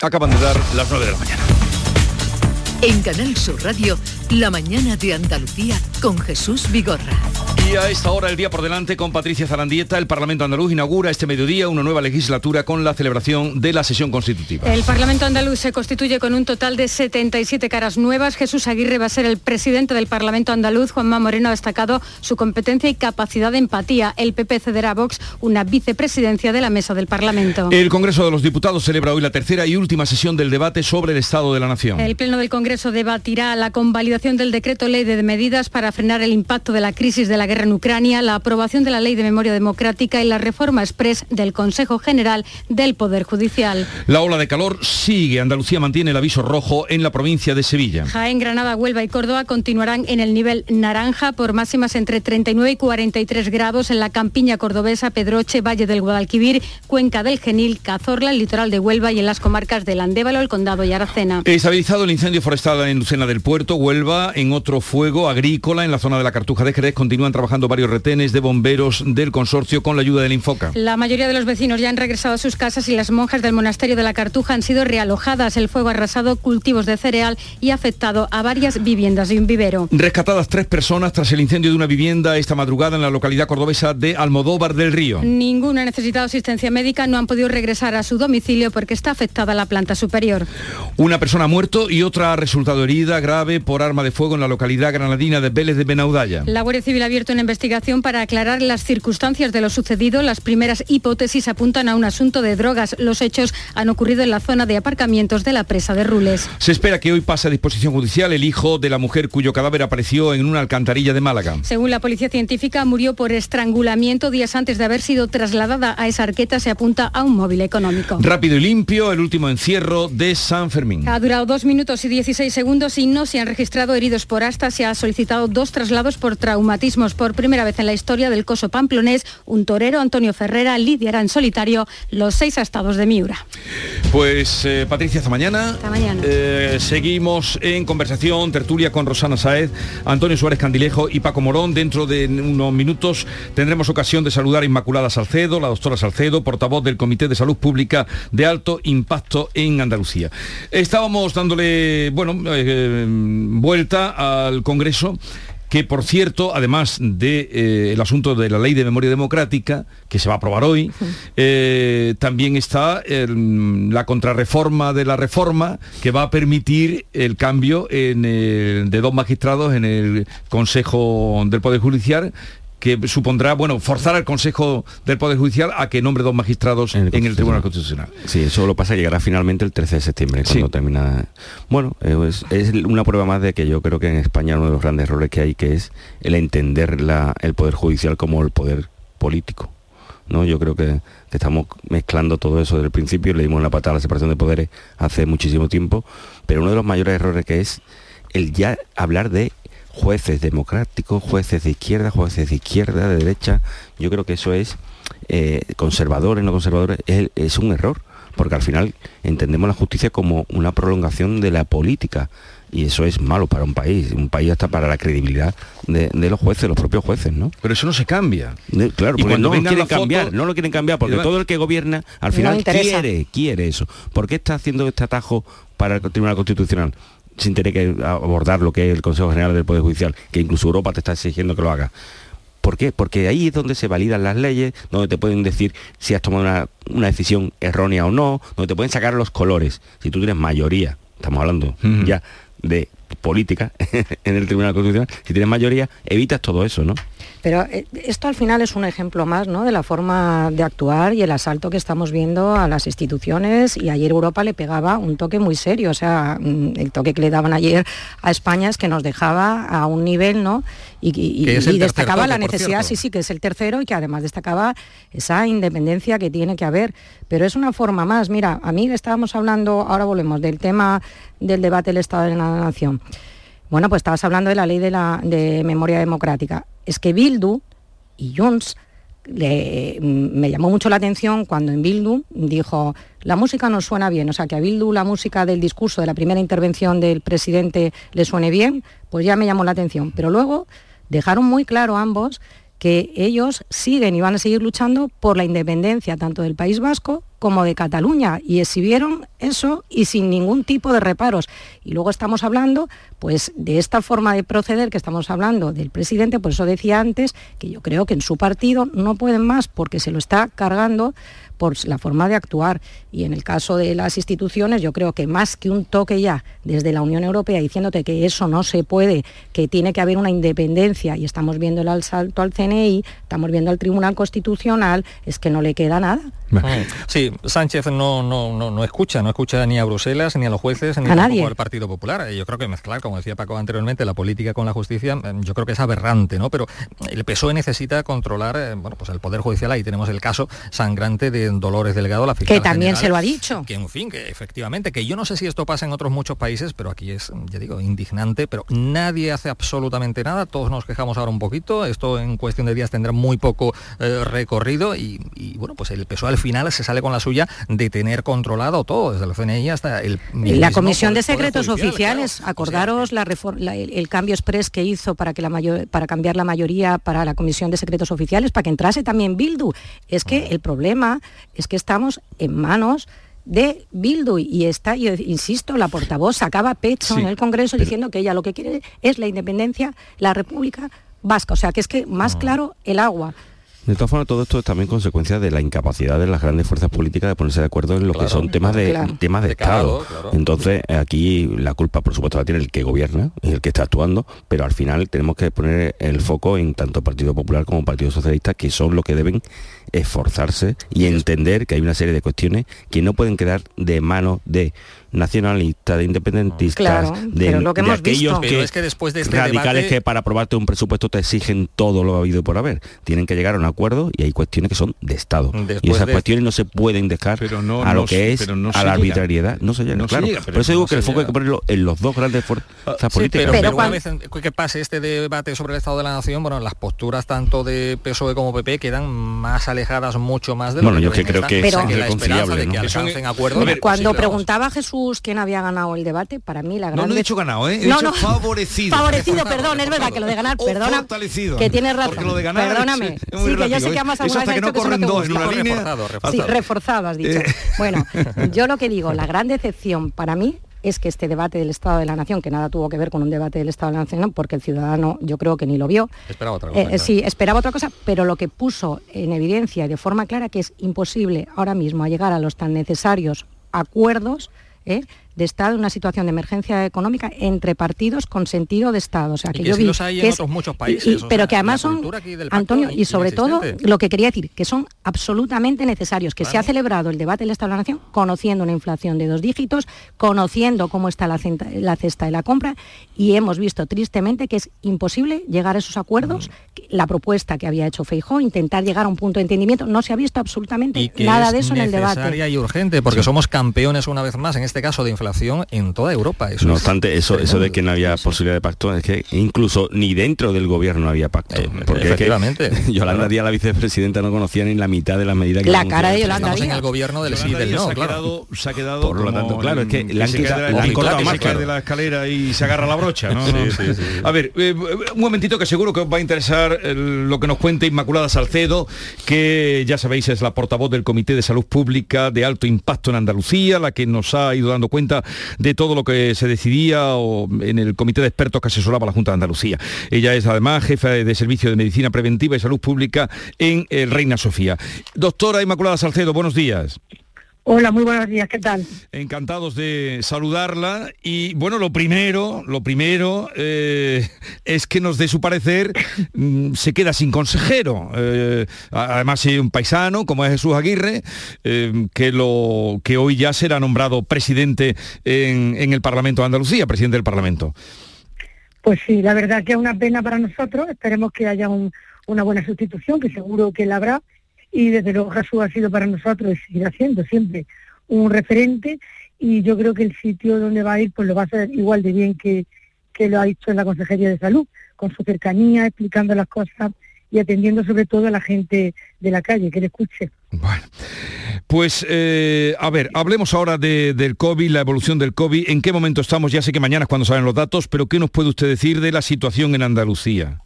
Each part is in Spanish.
Acaban de dar las 9 de la mañana. En Canal Sur Radio, La mañana de Andalucía con Jesús Vigorra. Y a esta hora el día por delante con Patricia Zarandieta, el Parlamento andaluz inaugura este mediodía una nueva legislatura con la celebración de la sesión constitutiva. El Parlamento andaluz se constituye con un total de 77 caras nuevas. Jesús Aguirre va a ser el presidente del Parlamento andaluz. Juanma Moreno ha destacado su competencia y capacidad de empatía. El PP cederá a Vox una vicepresidencia de la mesa del Parlamento. El Congreso de los Diputados celebra hoy la tercera y última sesión del debate sobre el Estado de la Nación. El Pleno del Congreso debatirá la convalidación del decreto ley de medidas para frenar el impacto de la crisis de la guerra en Ucrania, la aprobación de la Ley de Memoria Democrática y la reforma express del Consejo General del Poder Judicial. La ola de calor sigue. Andalucía mantiene el aviso rojo en la provincia de Sevilla. Jaén, Granada, Huelva y Córdoba continuarán en el nivel naranja por máximas entre 39 y 43 grados en la campiña cordobesa, Pedroche, Valle del Guadalquivir, Cuenca del Genil, Cazorla, el litoral de Huelva y en las comarcas del Andévalo, el Condado y Aracena. Estabilizado el incendio forestal en Lucena del Puerto, Huelva, en otro fuego agrícola en la zona de la Cartuja de Jerez continúan trabajando varios retenes de bomberos del consorcio con la ayuda del Infoca. La mayoría de los vecinos ya han regresado a sus casas y las monjas del monasterio de la Cartuja han sido realojadas. El fuego ha arrasado cultivos de cereal y ha afectado a varias viviendas y un vivero. Rescatadas tres personas tras el incendio de una vivienda esta madrugada en la localidad cordobesa de Almodóvar del Río. Ninguna ha necesitado asistencia médica, no han podido regresar a su domicilio porque está afectada la planta superior. Una persona ha muerto y otra ha resultado herida grave por arma de fuego en la localidad granadina de Vélez de Benaudalla. La Guardia Civil ha abierto una investigación para aclarar las circunstancias de lo sucedido. Las primeras hipótesis apuntan a un asunto de drogas. Los hechos han ocurrido en la zona de aparcamientos de la presa de Rules. Se espera que hoy pase a disposición judicial el hijo de la mujer cuyo cadáver apareció en una alcantarilla de Málaga. Según la policía científica, murió por estrangulamiento días antes de haber sido trasladada a esa arqueta. Se apunta a un móvil económico. Rápido y limpio, el último encierro de San Fermín. Ha durado dos minutos y 16 segundos y no se han registrado heridos por asta. Se ha solicitado dos traslados por traumatismos por primera vez en la historia del coso pamplonés, un torero, Antonio Ferrera, lidiará en solitario los seis estados de Miura. Pues eh, Patricia, hasta mañana. Hasta mañana. Eh, seguimos en conversación, tertulia con Rosana Saez, Antonio Suárez Candilejo y Paco Morón. Dentro de unos minutos tendremos ocasión de saludar a Inmaculada Salcedo, la doctora Salcedo, portavoz del Comité de Salud Pública de Alto Impacto en Andalucía. Estábamos dándole, bueno, eh, vuelta al Congreso que por cierto, además del de, eh, el asunto de la ley de memoria democrática, que se va a aprobar hoy, eh, también está el, la contrarreforma de la reforma que va a permitir el cambio en el, de dos magistrados en el Consejo del Poder Judicial que supondrá, bueno, forzar al Consejo del Poder Judicial a que nombre dos magistrados en el, Tribunal Constitucional. Sí, eso lo pasa, llegará finalmente el 13 de septiembre, cuando termina... Bueno, es, es, una prueba más de que yo creo que en España uno de los grandes errores que hay, que es el entender la, el Poder Judicial como el poder político. ¿no? Yo creo que, que estamos mezclando todo eso desde el principio, le dimos la patada a la separación de poderes hace muchísimo tiempo, pero uno de los mayores errores que es el ya hablar de jueces democráticos, jueces de izquierda, jueces de izquierda, de derecha. Yo creo que eso es eh, conservadores, no conservadores, es, es un error, porque al final entendemos la justicia como una prolongación de la política y eso es malo para un país, un país hasta para la credibilidad de, de los jueces, los propios jueces, ¿no? Pero eso no se cambia. De, claro, Y porque cuando no lo quieren cambiar, no lo quieren cambiar, porque todo el que gobierna al final quiere, quiere eso. ¿Por qué está haciendo este atajo para el Tribunal Constitucional? Sin tener que abordar lo que es el Consejo General del Poder Judicial, que incluso Europa te está exigiendo que lo haga. ¿Por qué? Porque ahí es donde se validan las leyes, donde te pueden decir si has tomado una, una decisión errónea o no, donde te pueden sacar los colores. Si tú tienes mayoría, estamos hablando ya de política en el Tribunal Constitucional, si tienes mayoría, evitas todo eso, ¿no? Pero eh, esto al final es un ejemplo más ¿no? de la forma de actuar y el asalto que estamos viendo a las instituciones y ayer Europa le pegaba un toque muy serio, o sea, mm, el toque que le daban ayer a España es que nos dejaba a un nivel, ¿no? Y, destacaba toque, la necesidad, sí, sí, que es el tercero y que además destacaba esa independencia que tiene que haber. Pero es una forma más, mira, a mí estábamos hablando, ahora volvemos, del tema del debate del Estado de la Nación. Bueno, pues estabas hablando de la ley de, la, memoria democrática. Es que Bildu y Junts le- mm, me llamó mucho la atención cuando en Bildu dijo, la música nos suena bien, o sea, que a Bildu la música del discurso de la primera intervención del presidente le suene bien, pues ya me llamó la atención. Pero luego dejaron muy claro ambos que ellos siguen y van a seguir luchando por la independencia tanto del País Vasco como de Cataluña y exhibieron eso y sin ningún tipo de reparos. Y luego estamos hablando pues de esta forma de proceder que estamos hablando del presidente, por eso decía antes que yo creo que en su partido no pueden más porque se lo está cargando por la forma de actuar. Y en el caso de las instituciones, yo creo que más que un toque ya desde la Unión Europea diciéndote que eso no se puede, que tiene que haber una independencia, y estamos viendo el asalto al CNI, estamos viendo al Tribunal Constitucional, es que no le queda nada. Sí, Sánchez no, no, no, escucha, no escucha ni a Bruselas, ni a los jueces, ni a nadie. al Partido Popular. Yo creo que mezclar, como decía Paco anteriormente, la política con la justicia, mm, yo creo que es aberrante, ¿no? Pero el PSOE necesita controlar, eh, bueno, pues el Poder Judicial, ahí tenemos el caso sangrante de Dolores Delgado, la fiscal Que también se lo ha dicho. Que en fin, que efectivamente, que yo no sé si esto pasa en otros muchos países, pero aquí es, ya digo, indignante, pero nadie hace absolutamente nada, todos nos quejamos ahora un poquito, esto en cuestión de días tendrá muy poco eh, recorrido y, bueno, pues el PSOE al final se sale con la suya de tener controlado todo, desde el CNI hasta el... La Comisión de Secretos Oficiales, acordaros la, el, cambio express que hizo para, que la mayor, para cambiar la mayoría para la Comisión de Secretos Oficiales, para que entrase también Bildu. Es que el problema es que estamos en manos de Bildu y está, yo insisto, la portavoz sacaba pecho en el Congreso diciendo que ella lo que quiere es la independencia, la República Vasca. O sea, que es que más claro el agua. De todas formas, todo esto es también consecuencia de la incapacidad de las grandes fuerzas políticas de ponerse de acuerdo en lo que son temas de temas de, Estado. Entonces, aquí la culpa, por supuesto, la tiene el que gobierna, el que está actuando, pero al final tenemos que poner el foco en tanto Partido Popular como Partido Socialista, que son los que deben esforzarse y entender que hay una serie de cuestiones que no pueden quedar de mano de nacionalistas, de independentistas, de, aquellos que, es que después de este radicales que para aprobarte un presupuesto te exigen todo lo habido por haber. Tienen que llegar a un acuerdo y hay cuestiones que son de Estado. y esas cuestiones no se pueden dejar a lo que es a la arbitrariedad. No se llega, claro. por eso digo que el foco hay que ponerlo en los dos grandes fuerzas ah, políticas. Pero, una vez que pase este debate sobre el Estado de la Nación, bueno, las posturas tanto de PSOE como PP quedan más alejadas mucho más de lo bueno, yo que creo que es reconciliable. De que alcancen acuerdo. Cuando preguntaba Jesús quién había ganado el debate, para mí la gran... No, no he dicho ganado, ¿eh? He no, dicho favorecido. Favorecido, perdón, es verdad que lo de ganar, perdona, que tienes razón. Porque lo de ganar Perdóname. sí, que yo sé que amas alguna vez que no corren dos en una línea. Reforzado, reforzado. Sí, reforzado has dicho. Eh. Bueno, yo lo que digo, la gran decepción para mí es que este debate del Estado de la Nación, que nada tuvo que ver con un debate del Estado de la Nación, porque el ciudadano yo creo que ni lo vio. Esperaba otra cosa. Eh, sí, esperaba otra cosa, pero lo que puso en evidencia y de forma clara que es imposible ahora mismo llegar a los tan necesarios acuerdos ¿eh? De estar en una situación de emergencia económica entre partidos con sentido de Estado. O sea, que, yo vi en otros muchos países. pero que además son, Antonio, y sobre todo lo que quería decir, que son absolutamente necesarios, que se ha celebrado el debate del Estado de la Nación conociendo una inflación de dos dígitos, conociendo cómo está la, la cesta de la compra y hemos visto tristemente que es imposible llegar a esos acuerdos. La propuesta que había hecho Feijó, intentar llegar a un punto de entendimiento, no se ha visto absolutamente nada de eso en el debate. y urgente, porque somos campeones una vez más, en este caso de inflación en toda Europa. no obstante, eso, eso de que no había posibilidad de pacto, es que incluso ni dentro del gobierno había pacto. Eh, porque efectivamente. Yolanda Díaz, la vicepresidenta, no conocía ni la mitad de las medidas que La cara de Yolanda Estamos en el gobierno del sí del no, se ha, quedado, se ha quedado Por lo tanto, claro, es que la han, cortado más de la escalera y se agarra la brocha, ¿no? a ver, eh, un momentito que seguro que os va a interesar lo que nos cuenta Inmaculada Salcedo, que ya sabéis es la portavoz del Comité de Salud Pública de Alto Impacto en Andalucía, la que nos ha ido dando cuenta de todo lo que se decidía en el comité de expertos que asesoraba la Junta de Andalucía. Ella es además jefa de Servicio de Medicina Preventiva y Salud Pública en el Reina Sofía. Doctora Inmaculada Salcedo, buenos días. Hola, muy buenos días, ¿qué tal? Encantados de saludarla y bueno, lo primero, lo primero eh, es que nos dé su parecer, mm, se queda sin consejero. Eh, además, hay un paisano como es Jesús Aguirre, eh, que, lo, que hoy ya será nombrado presidente en, el Parlamento de Andalucía, presidente del Parlamento. Pues sí, la verdad que es una pena para nosotros, esperemos que haya una buena sustitución, que seguro que la habrá y desde luego Jesús ha sido para nosotros y seguirá siendo siempre un referente y yo creo que el sitio donde va a ir pues lo va a hacer igual de bien que, que lo ha hecho en la Consejería de Salud, con su cercanía, explicando las cosas y atendiendo sobre todo a la gente de la calle, que le escuche. Bueno, pues eh, a ver, hablemos ahora del COVID, la evolución del COVID, en qué momento estamos, ya sé que mañana es cuando salen los datos, pero ¿qué nos puede usted decir de la situación en Andalucía?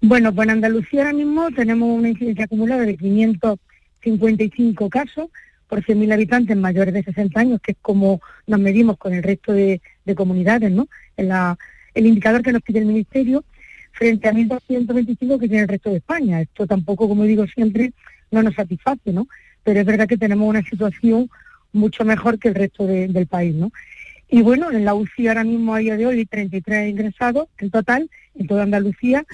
Bueno, pues en Andalucía ahora mismo tenemos una incidencia acumulada de 555 casos, por 100.000 habitantes mayores de 60 años, que es como nos medimos con el resto de, comunidades, ¿no? En la, el indicador que nos pide el Ministerio, frente a 1.225 que tiene el resto de España. Esto tampoco, como digo siempre, no nos satisface, ¿no? Pero es verdad que tenemos una situación mucho mejor que el resto del país, ¿no? Y bueno, en la UCI ahora mismo a día de hoy hay 33 ingresados en total, en toda Andalucía,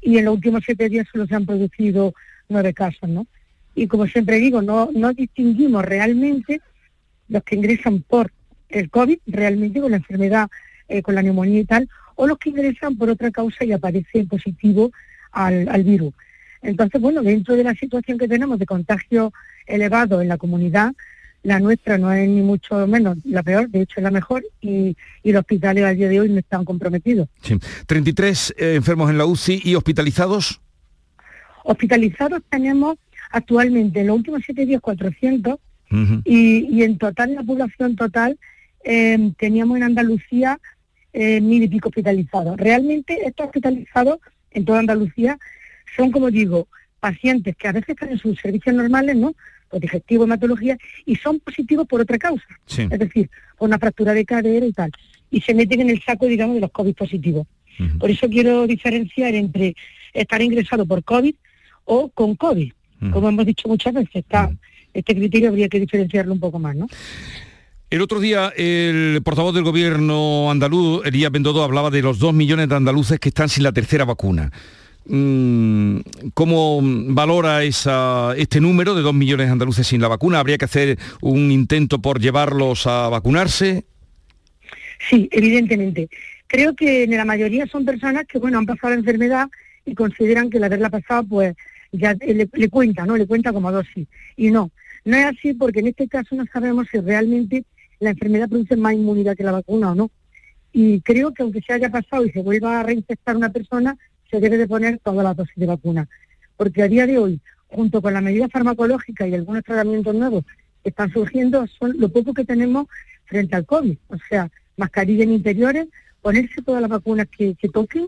y en los últimos siete días solo se han producido nueve casos, ¿no? Y como siempre digo, no, no distinguimos realmente los que ingresan por el COVID, realmente con la enfermedad, eh, con la neumonía y tal, o los que ingresan por otra causa y aparecen positivo al, al virus. Entonces, bueno, dentro de la situación que tenemos de contagio elevado en la comunidad, la nuestra no es ni mucho menos la peor, de hecho es la mejor, y, los hospitales al día de hoy no están comprometidos. Sí. 33 eh, enfermos en la UCI y hospitalizados. Hospitalizados tenemos actualmente en los últimos siete días 400 y, en total, la población total, eh, teníamos en Andalucía eh, mil y pico hospitalizados. Realmente estos hospitalizados en toda Andalucía son, como digo, pacientes que a veces están en sus servicios normales, ¿no? Por digestivo, hematología, y son positivos por otra causa. Es decir, por una fractura de cadera y tal. Y se meten en el saco, digamos, de los COVID positivos. Por eso quiero diferenciar entre estar ingresado por COVID o con COVID. Como hemos dicho muchas veces, está, este criterio habría que diferenciarlo un poco más, ¿no? El otro día el portavoz del gobierno andaluz, Elías Bendodo, hablaba de los dos millones de andaluces que están sin la tercera vacuna. Mm, ¿Cómo valora este número de dos millones de andaluces sin la vacuna? ¿Habría que hacer un intento por llevarlos a vacunarse? Sí, evidentemente. Creo que en la mayoría son personas que, bueno, han pasado la enfermedad y consideran que la haberla pasado, pues, ya le, cuenta, ¿no? Le cuenta como dosis. Y no, no es así porque en este caso no sabemos si realmente la enfermedad produce más inmunidad que la vacuna o no. Y creo que aunque se haya pasado y se vuelva a reinfectar una persona, se debe de poner toda la dosis de vacuna. Porque a día de hoy, junto con la medida farmacológica y algunos tratamientos nuevos que están surgiendo, son lo poco que tenemos frente al COVID. O sea, mascarilla en interiores, ponerse todas las vacunas que, toquen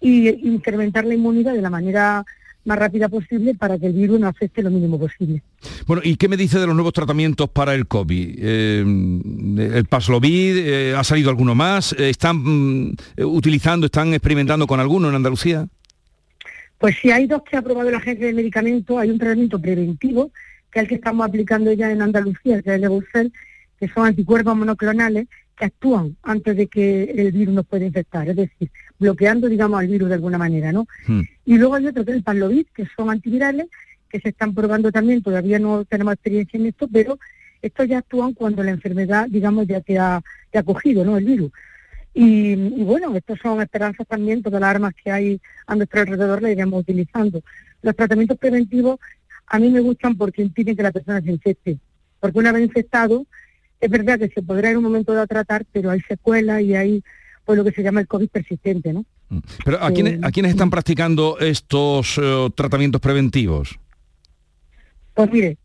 y incrementar la inmunidad de la manera más rápida posible para que el virus no afecte lo mínimo posible. Bueno, ¿y qué me dice de los nuevos tratamientos para el COVID? Eh, ¿El Paslovid? Eh, ¿Ha salido alguno más? Eh, ¿Están mm, utilizando, están experimentando con alguno en Andalucía? Pues sí, hay dos que ha aprobado la Agencia de Medicamentos. Hay un tratamiento preventivo, que es el que estamos aplicando ya en Andalucía, que es el de que son anticuerpos monoclonales que actúan antes de que el virus nos pueda infectar, es decir, bloqueando, digamos, al virus de alguna manera, ¿no? Hmm. Y luego hay otro que es el Pavlovid, que son antivirales, que se están probando también, todavía no tenemos experiencia en esto, pero estos ya actúan cuando la enfermedad, digamos, ya te ha, cogido, ¿no? El virus. Y, bueno, estos son esperanzas también, todas las armas que hay a nuestro alrededor las iremos utilizando. Los tratamientos preventivos a mí me gustan porque impiden que la persona se infecte. Porque una vez infectado, es verdad que se podrá en un momento dado tratar, pero hay secuelas y hay pues, lo que se llama el COVID persistente, ¿no? Mm. Pero ¿a, quiénes, ¿a quiénes están practicando estos eh, tratamientos preventivos? Pues mire,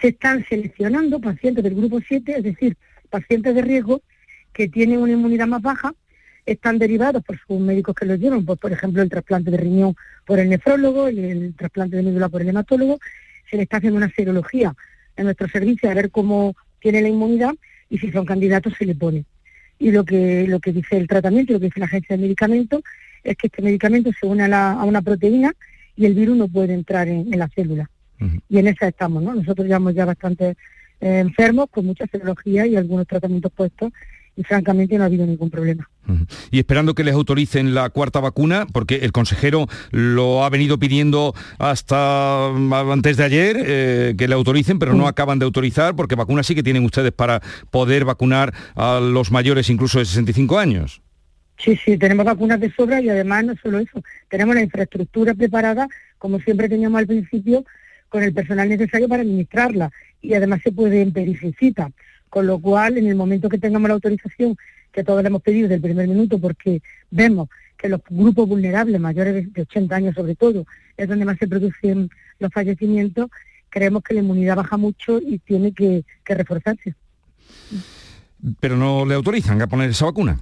se están seleccionando pacientes del grupo 7, es decir, pacientes de riesgo que tienen una inmunidad más baja, están derivados por sus médicos que los llevan, pues, por ejemplo, el trasplante de riñón por el nefrólogo, y el trasplante de médula por el hematólogo, se le está haciendo una serología en nuestro servicio a ver cómo tiene la inmunidad y si son candidatos se le pone. Y lo que, lo que dice el tratamiento, lo que dice la agencia de medicamentos, es que este medicamento se une a, una proteína y el virus no puede entrar en, la célula. Y en esa estamos, ¿no? Nosotros llevamos ya bastante eh, enfermos con mucha serología y algunos tratamientos puestos y francamente no ha habido ningún problema. Y esperando que les autoricen la cuarta vacuna, porque el consejero lo ha venido pidiendo hasta mm, antes de ayer, eh, que le autoricen, pero no acaban de autorizar, porque vacunas sí que tienen ustedes para poder vacunar a los mayores incluso de 65 años. Sí, sí, tenemos vacunas de sobra y además no solo eso, tenemos la infraestructura preparada, como siempre teníamos al principio, con el personal necesario para administrarla y además se puede en cita. Con lo cual, en el momento que tengamos la autorización, que todos le hemos pedido desde el primer minuto, porque vemos que los grupos vulnerables, mayores de 80 años sobre todo, es donde más se producen los fallecimientos, creemos que la inmunidad baja mucho y tiene que, reforzarse. Pero no le autorizan a poner esa vacuna.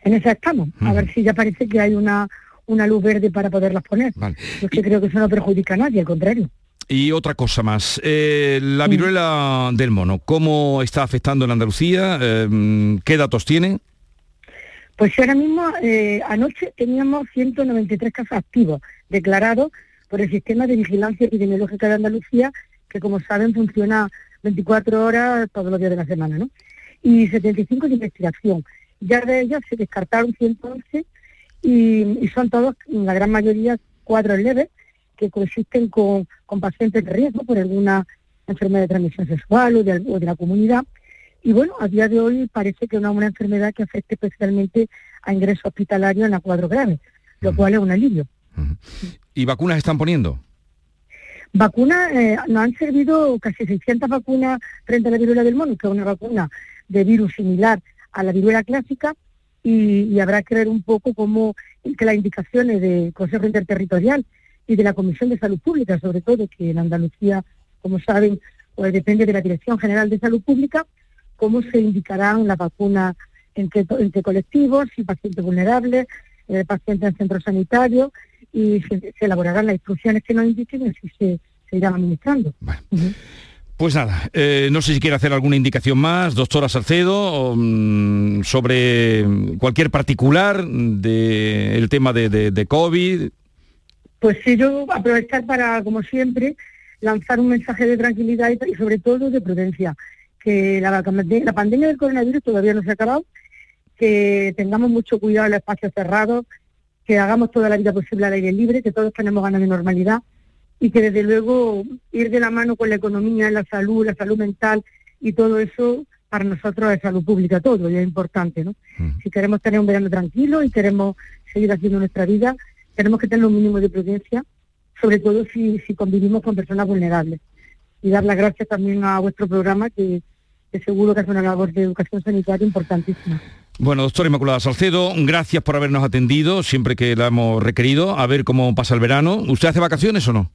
En esa estamos, a ver si ya parece que hay una, una luz verde para poderlas poner. Yo creo que eso no perjudica a nadie, al contrario. Y otra cosa más. Eh, la viruela del mono, ¿cómo está afectando en Andalucía? Eh, ¿Qué datos tiene? Pues ahora mismo, eh, anoche teníamos 193 casos activos declarados por el Sistema de Vigilancia Epidemiológica de Andalucía, que como saben funciona 24 horas todos los días de la semana, ¿no? Y 75 de investigación. Ya de ellos se descartaron 111 y, son todos, la gran mayoría, cuadros leves que coexisten con, pacientes de riesgo por alguna enfermedad de transmisión sexual o de, la comunidad. Y bueno, a día de hoy parece que es una, enfermedad que afecte especialmente a ingreso hospitalario en la cuadro grave, lo cual es un alivio. ¿Y vacunas están poniendo? Vacunas, eh, nos han servido casi 600 vacunas frente a la viruela del mono, que es una vacuna de virus similar a la viruela clásica, y, habrá que ver un poco cómo que las indicaciones del Consejo Interterritorial y de la Comisión de Salud Pública, sobre todo, que en Andalucía, como saben, pues depende de la Dirección General de Salud Pública, cómo se indicarán las vacunas en qué, colectivos, si pacientes vulnerables, eh, pacientes en centros sanitarios, y se, elaborarán las instrucciones que nos indiquen y así se, irán administrando. Pues nada, eh, no sé si quiere hacer alguna indicación más, doctora Salcedo, mm, sobre cualquier particular del tema de, COVID. Pues sí, yo aprovechar para, como siempre, lanzar un mensaje de tranquilidad y, sobre todo de prudencia, que la, la, pandemia del coronavirus todavía no se ha acabado, que tengamos mucho cuidado en los espacios cerrados, que hagamos toda la vida posible al aire libre, que todos tenemos ganas de normalidad y que desde luego ir de la mano con la economía, la salud, la salud mental y todo eso para nosotros es salud pública todo y es importante, ¿no? Si queremos tener un verano tranquilo y queremos seguir haciendo nuestra vida, tenemos que tener un mínimo de prudencia, sobre todo si, si convivimos con personas vulnerables. Y dar las gracias también a vuestro programa que, que seguro que hace una labor de educación sanitaria importantísima. Bueno, doctora Inmaculada Salcedo, gracias por habernos atendido siempre que la hemos requerido. A ver cómo pasa el verano. ¿Usted hace vacaciones o no?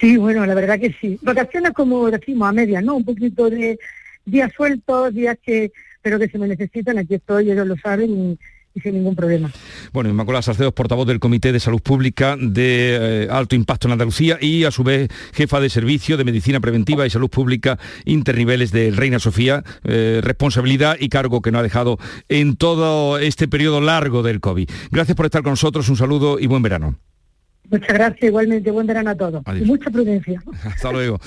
Sí, bueno, la verdad que sí. Vacaciones como decimos a media, ¿no? Un poquito de días sueltos, días que, pero que se me necesitan, aquí estoy, ellos lo saben y, sin ningún problema. Bueno, Inmaculada Salcedo portavoz del Comité de Salud Pública de eh, Alto Impacto en Andalucía y a su vez jefa de Servicio de Medicina Preventiva y Salud Pública Interniveles de Reina Sofía, eh, responsabilidad y cargo que no ha dejado en todo este periodo largo del COVID. Gracias por estar con nosotros, un saludo y buen verano. Muchas gracias, igualmente. Buen verano a todos. Y mucha prudencia. Hasta luego.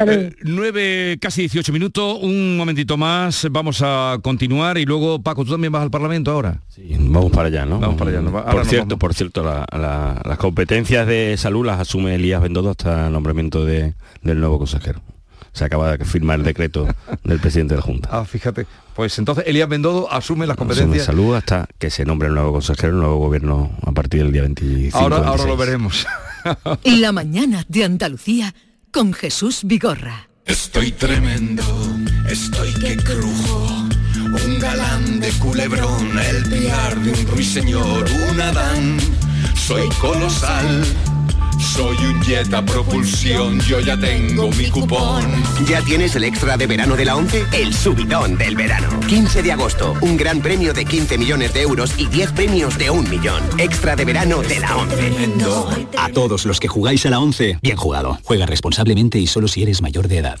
Eh, nueve, casi 18 minutos, un momentito más, vamos a continuar y luego, Paco, ¿tú también vas al Parlamento ahora? Sí, vamos para allá, ¿no? Vamos para allá. por, cierto, por cierto, las competencias de salud las asume Elías Bendodo hasta el nombramiento de, del nuevo consejero se acaba de firmar el decreto del presidente de la Junta. Ah, fíjate. Pues entonces Elías Bendodo asume las competencias. Asume salud hasta que se nombre el nuevo consejero, el nuevo gobierno a partir del día 25. Ahora, ahora lo veremos. La mañana de Andalucía con Jesús Vigorra. Estoy tremendo, estoy que crujo. Un galán de culebrón, el piar de un ruiseñor, un Adán. Soy colosal soy un jet a propulsión, yo ya tengo mi cupón. ¿Ya tienes el extra de verano de la 11? El subidón del verano. 15 de agosto, un gran premio de 15 millones de euros y 10 premios de un millón. Extra de verano de la 11. A todos los que jugáis a la 11, bien jugado. Juega responsablemente y solo si eres mayor de edad.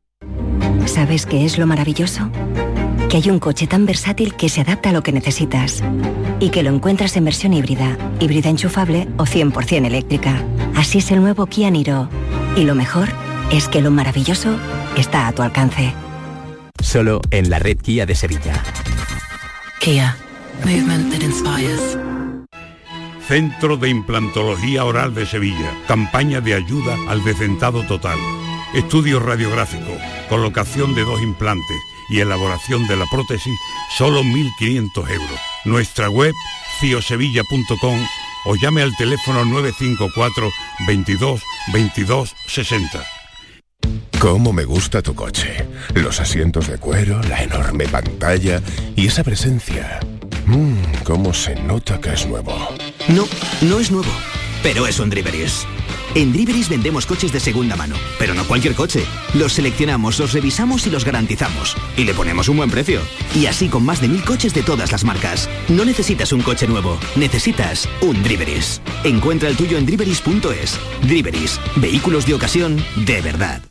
¿Sabes qué es lo maravilloso? Que hay un coche tan versátil que se adapta a lo que necesitas y que lo encuentras en versión híbrida, híbrida enchufable o 100% eléctrica. Así es el nuevo Kia Niro. Y lo mejor es que lo maravilloso está a tu alcance. Solo en la red Kia de Sevilla. Kia. Movement that inspires. Centro de Implantología Oral de Sevilla. Campaña de ayuda al decentado total. Estudio radiográfico, colocación de dos implantes y elaboración de la prótesis, solo 1.500 euros. Nuestra web, ciosevilla.com o llame al teléfono 954 22 22 60. ¿Cómo me gusta tu coche? Los asientos de cuero, la enorme pantalla y esa presencia. Mmm, cómo se nota que es nuevo. No, no es nuevo, pero es un Driveris. En Driveris vendemos coches de segunda mano, pero no cualquier coche. Los seleccionamos, los revisamos y los garantizamos. Y le ponemos un buen precio. Y así con más de mil coches de todas las marcas. No necesitas un coche nuevo, necesitas un Driveris. Encuentra el tuyo en driveris.es. Driveris, vehículos de ocasión de verdad.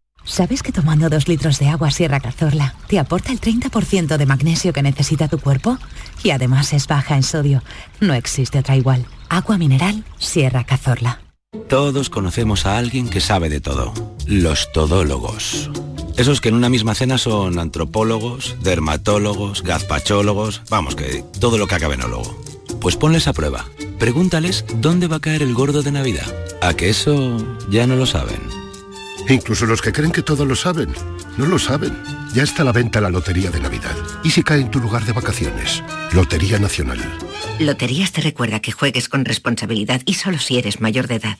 ¿Sabes que tomando dos litros de agua Sierra Cazorla te aporta el 30% de magnesio que necesita tu cuerpo? Y además es baja en sodio. No existe otra igual. Agua mineral Sierra Cazorla. Todos conocemos a alguien que sabe de todo. Los todólogos. Esos que en una misma cena son antropólogos, dermatólogos, gazpachólogos, vamos que todo lo que acabe en ólogo. Pues ponles a prueba. Pregúntales dónde va a caer el gordo de Navidad. A que eso ya no lo saben. Incluso los que creen que todo lo saben, no lo saben. Ya está a la venta la Lotería de Navidad. ¿Y si cae en tu lugar de vacaciones? Lotería Nacional. Loterías te recuerda que juegues con responsabilidad y solo si eres mayor de edad.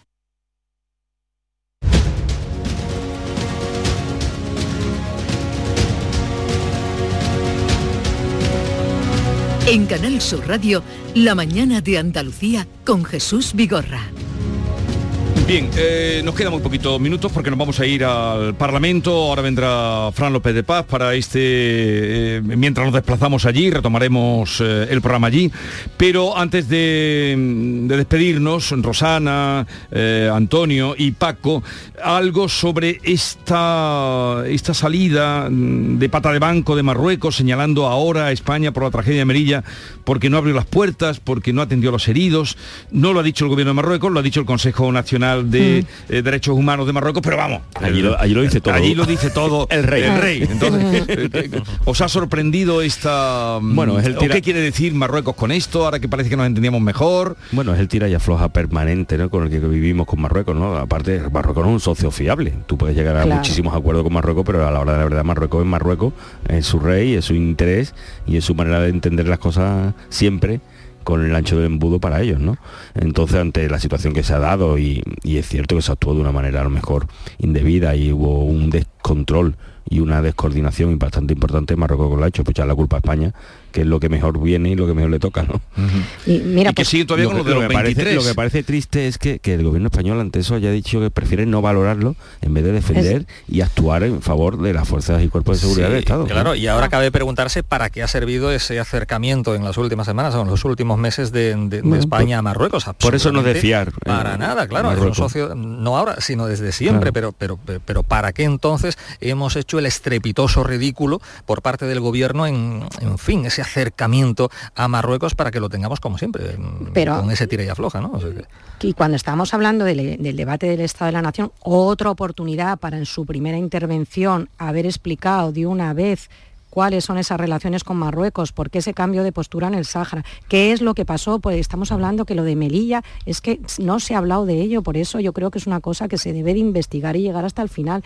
En Canal Sur Radio, La mañana de Andalucía con Jesús Vigorra. Bien, eh, nos quedan muy poquitos minutos porque nos vamos a ir al Parlamento. Ahora vendrá Fran López de Paz para este... eh, mientras nos desplazamos allí, retomaremos eh, el programa allí. Pero antes de, de despedirnos, Rosana, Antonio y Paco, algo sobre esta, esta salida mm, de pata de banco de Marruecos, señalando ahora a España por la tragedia de Merilla, porque no abrió las puertas, porque no atendió a los heridos. No lo ha dicho el gobierno de Marruecos, lo ha dicho el Consejo Nacional de eh, Derechos Humanos de Marruecos, pero vamos. Allí lo- allí lo dice todo. Allí lo dice todo El rey. El rey. Entonces, eh, eh, ¿os ha sorprendido esta... mm, Bueno, es el ¿o tira- ¿Qué quiere decir Marruecos con esto? Ahora que parece que nos entendíamos mejor. Bueno, es el tira y afloja permanente ¿no? con el que vivimos con Marruecos, ¿no? Aparte, Marruecos no es un socio fiable. Tú puedes llegar a Claro. muchísimos acuerdos con Marruecos, pero a la hora de la verdad Marruecos es Marruecos, es su rey, es su interés y es su manera de entender las cosas siempre con el ancho del embudo para ellos, ¿no? Entonces, ante la situación que se ha dado, y, y es cierto que se actuó de una manera a lo mejor indebida y hubo un descontrol y una descoordinación bastante importante, Marruecos lo ha hecho, pues ya la culpa a España, que es lo que mejor viene y lo que mejor le toca, ¿no? Y mira, y que pues, sigue todavía lo con lo que, de lo los parece, 23. lo que parece triste es que, que el gobierno español ante eso haya dicho que prefiere no valorarlo en vez de defender y actuar en favor de las fuerzas y cuerpos de seguridad Sí, del Estado. Claro, y ahora cabe preguntarse para qué ha servido ese acercamiento en las últimas semanas o en los últimos meses de, de- de Bueno, España a Marruecos. por eso no de fiar, eh, Para nada, claro. Es un socio, no ahora, sino desde siempre. Pero, pero, pero ¿para qué entonces hemos hecho el estrepitoso ridículo por parte del gobierno en, en fin, ese acercamiento a Marruecos para que lo tengamos como siempre, Pero- con ese tira y afloja, ¿no? O sea que- Y cuando estábamos hablando del, del debate del Estado de la Nación, otra oportunidad para en su primera intervención haber explicado de una vez cuáles son esas relaciones con Marruecos, por qué ese cambio de postura en el Sáhara, qué es lo que pasó, pues estamos hablando que lo de Melilla es que no se ha hablado de ello, por eso yo creo que es una cosa que se debe de investigar y llegar hasta el final.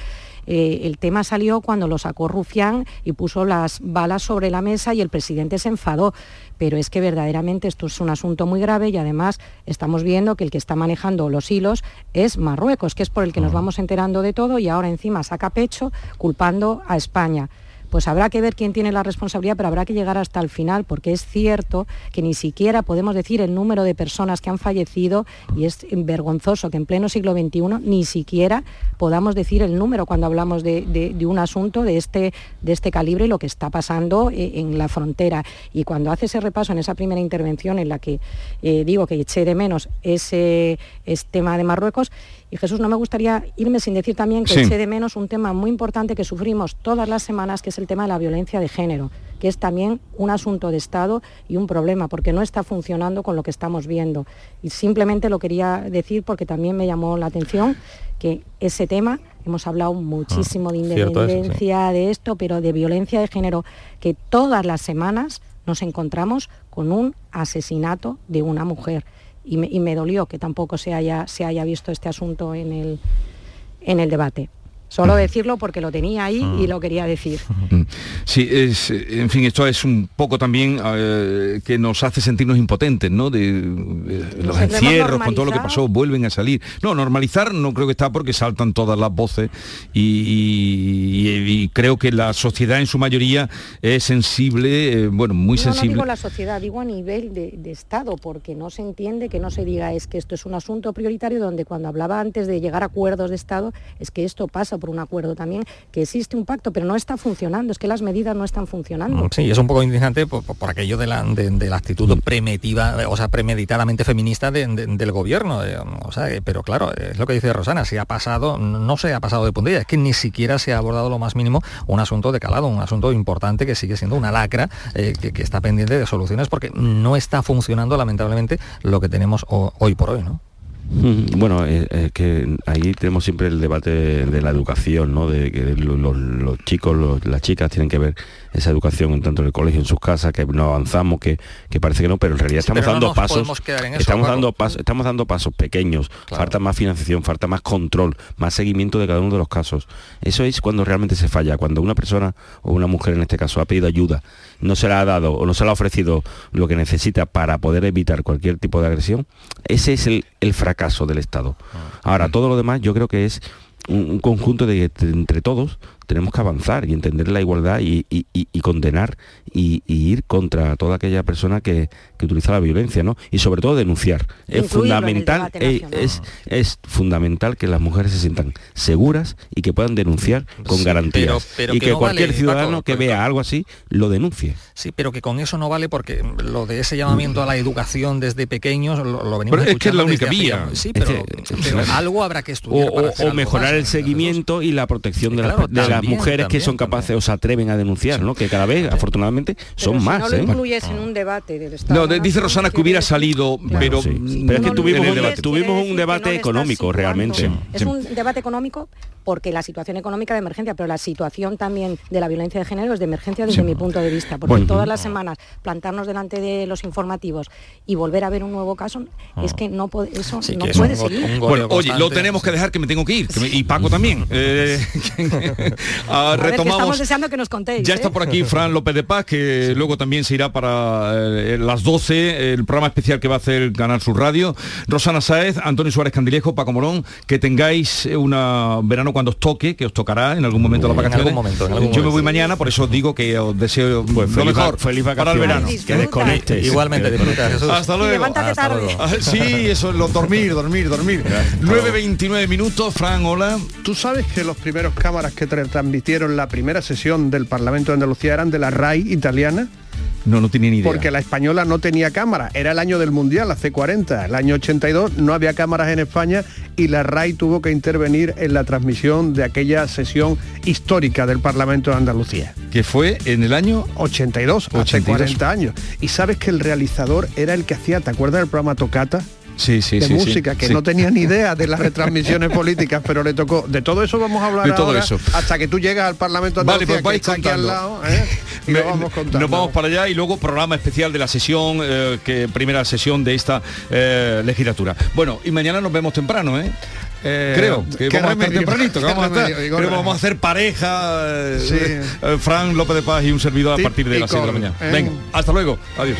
Eh, el tema salió cuando lo sacó Rufián y puso las balas sobre la mesa y el presidente se enfadó, pero es que verdaderamente esto es un asunto muy grave y además estamos viendo que el que está manejando los hilos es Marruecos, que es por el que nos vamos enterando de todo y ahora encima saca pecho culpando a España. Pues habrá que ver quién tiene la responsabilidad, pero habrá que llegar hasta el final, porque es cierto que ni siquiera podemos decir el número de personas que han fallecido y es vergonzoso que en pleno siglo XXI ni siquiera podamos decir el número cuando hablamos de, un asunto de este, de este calibre y lo que está pasando eh, en la frontera. Y cuando hace ese repaso en esa primera intervención en la que eh, digo que eché de menos ese, ese tema de Marruecos, y Jesús, no me gustaría irme sin decir también que eché de menos un tema muy importante que sufrimos todas las semanas, que es el tema de la violencia de género, que es también un asunto de Estado y un problema, porque no está funcionando con lo que estamos viendo. Y simplemente lo quería decir porque también me llamó la atención que ese tema, hemos hablado muchísimo de ah, independencia, de esto, pero de violencia de género, que todas las semanas nos encontramos con un asesinato de una mujer y me, dolió que tampoco se haya, se haya visto este asunto en el, en el debate. Solo decirlo porque lo tenía ahí y ah. lo quería decir. Sí, es, en fin, esto es un poco también eh, que nos hace sentirnos impotentes, ¿no? De, los encierros, con todo lo que pasó, vuelven a salir. No, normalizar no creo que está porque saltan todas las voces y, creo que la sociedad en su mayoría es sensible, eh, bueno, muy sensible. No digo la sociedad, digo a nivel de, de Estado, porque no se entiende que no se diga es que esto es un asunto prioritario donde cuando hablaba antes de llegar a acuerdos de Estado, es que esto pasa por un acuerdo también, que existe un pacto, pero no está funcionando, es que las medidas no están funcionando. Sí, es un poco indignante por, aquello de la, de, la actitud premeditiva, o sea, premeditadamente feminista del gobierno. o sea, pero claro, es lo que dice Rosana, si ha pasado, no se ha pasado de puntilla, es que ni siquiera se ha abordado lo más mínimo un asunto de calado, un asunto importante que sigue siendo una lacra, eh, que, está pendiente de soluciones porque no está funcionando lamentablemente lo que tenemos hoy por hoy, ¿no? Bueno, es, que ahí tenemos siempre el debate de la educación, ¿no? De que los, chicos, las chicas tienen que ver esa educación tanto en el colegio, en sus casas, que no avanzamos, que, parece que no, pero en realidad estamos dando pasos, estamos dando pasos, estamos dando pasos pequeños, falta más financiación, falta más control, más seguimiento de cada uno de los casos. Eso es cuando realmente se falla, cuando una persona o una mujer en este caso ha pedido ayuda, no se la ha dado o no se le ha ofrecido lo que necesita para poder evitar cualquier tipo de agresión, ese es el, el fracaso del Estado. Ah. Ahora, todo lo demás yo creo que es un, conjunto de entre todos tenemos que avanzar y entender la igualdad y, condenar y, ir contra toda aquella persona que, utiliza la violencia, ¿no? Y sobre todo denunciar. Es fundamental, eh, es, es, fundamental que las mujeres se sientan seguras y que puedan denunciar con garantías. y que, cualquier ciudadano que vea algo así lo denuncie. Sí, pero que con eso no vale porque lo de ese llamamiento a la educación desde pequeños lo, venimos pero Es que es la única vía. Sí, pero, algo habrá que estudiar. O, mejorar el seguimiento y la protección de, la, las mujeres que son capaces o se atreven a denunciar, ¿no? Que cada vez, afortunadamente, son más. no lo ¿eh? incluyes en un debate del Estado. No, dice Rosana que hubiera salido, pero, pero es que tuvimos, un, debate, tuvimos un debate económico realmente. Es un debate económico porque la situación económica de emergencia, pero la situación también de la violencia de género es de emergencia desde mi punto de vista, porque todas las semanas plantarnos delante de los informativos y volver a ver un nuevo caso, es que no eso no puede seguir. Bueno, oye, lo tenemos que dejar que me tengo que ir, y Paco también. Eh, ah, retomamos. estamos deseando que nos contéis. Ya está ¿eh? por aquí Fran López de Paz, que luego también se irá para eh, las 12, el programa especial que va a hacer el Canal Sur Radio. Rosana Saez, Antonio Suárez Candilejo, Paco Morón, que tengáis una verano cuando os toque, que os tocará en algún momento la vacaciones. Yo me voy mañana, por eso os digo que os deseo pues lo mejor feliz para el verano. Que desconectes. Igualmente, Hasta luego. Levántate tarde. Ah, sí, eso es lo dormir, dormir, dormir. 9.29 minutos, Fran, hola. Tú sabes que los primeros cámaras que transmitieron la primera sesión del Parlamento de Andalucía eran de la RAI italiana. No, no tenía ni idea. Porque la española no tenía cámara. Era el año del Mundial, hace 40. El año 82 no había cámaras en España y la RAI tuvo que intervenir en la transmisión de aquella sesión histórica del Parlamento de Andalucía. Que fue en el año 82, 82. hace 40 años. Y sabes que el realizador era el que hacía, ¿te acuerdas del programa Tocata? Sí, sí, de sí, música, que no tenía ni idea de las retransmisiones políticas, pero le tocó. De todo eso vamos a hablar de todo eso. hasta que tú llegas al Parlamento vale, pues vais aquí al lado, ¿eh? y vamos contando. Nos vamos para allá y luego programa especial de la sesión, eh, que primera sesión de esta eh, legislatura. Bueno, y mañana nos vemos temprano, ¿eh? creo que vamos a estar tempranito que vamos, a estar, creo vamos a hacer pareja sí. Fran López de Paz y un servidor a partir de las 7 de la mañana venga hasta luego adiós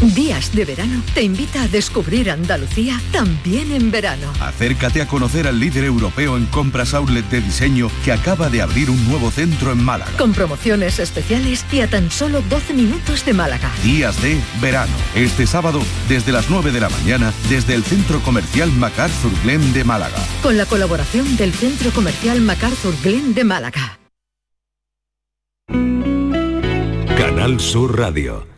Días de verano te invita a descubrir Andalucía también en verano. Acércate a conocer al líder europeo en compras outlet de diseño que acaba de abrir un nuevo centro en Málaga. Con promociones especiales y a tan solo 12 minutos de Málaga. Días de verano. Este sábado, desde las 9 de la mañana, desde el Centro Comercial MacArthur Glen de Málaga. Con la colaboración del Centro Comercial MacArthur Glen de Málaga. Canal Sur Radio.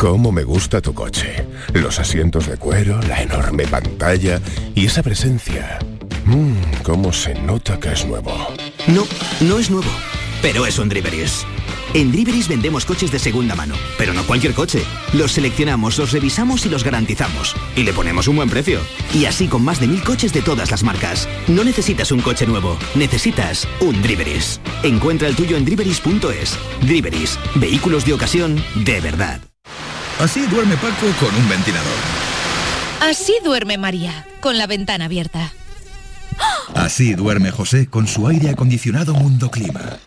Cómo me gusta tu coche. Los asientos de cuero, la enorme pantalla y esa presencia. Mmm, cómo se nota que es nuevo. No, no es nuevo, pero es un Driveris. En Driveris vendemos coches de segunda mano, pero no cualquier coche. Los seleccionamos, los revisamos y los garantizamos. Y le ponemos un buen precio. Y así con más de mil coches de todas las marcas. No necesitas un coche nuevo, necesitas un Driveris. Encuentra el tuyo en driveris.es. Driveris, vehículos de ocasión de verdad. Así duerme Paco con un ventilador. Así duerme María, con la ventana abierta. Así duerme José con su aire acondicionado Mundo Clima.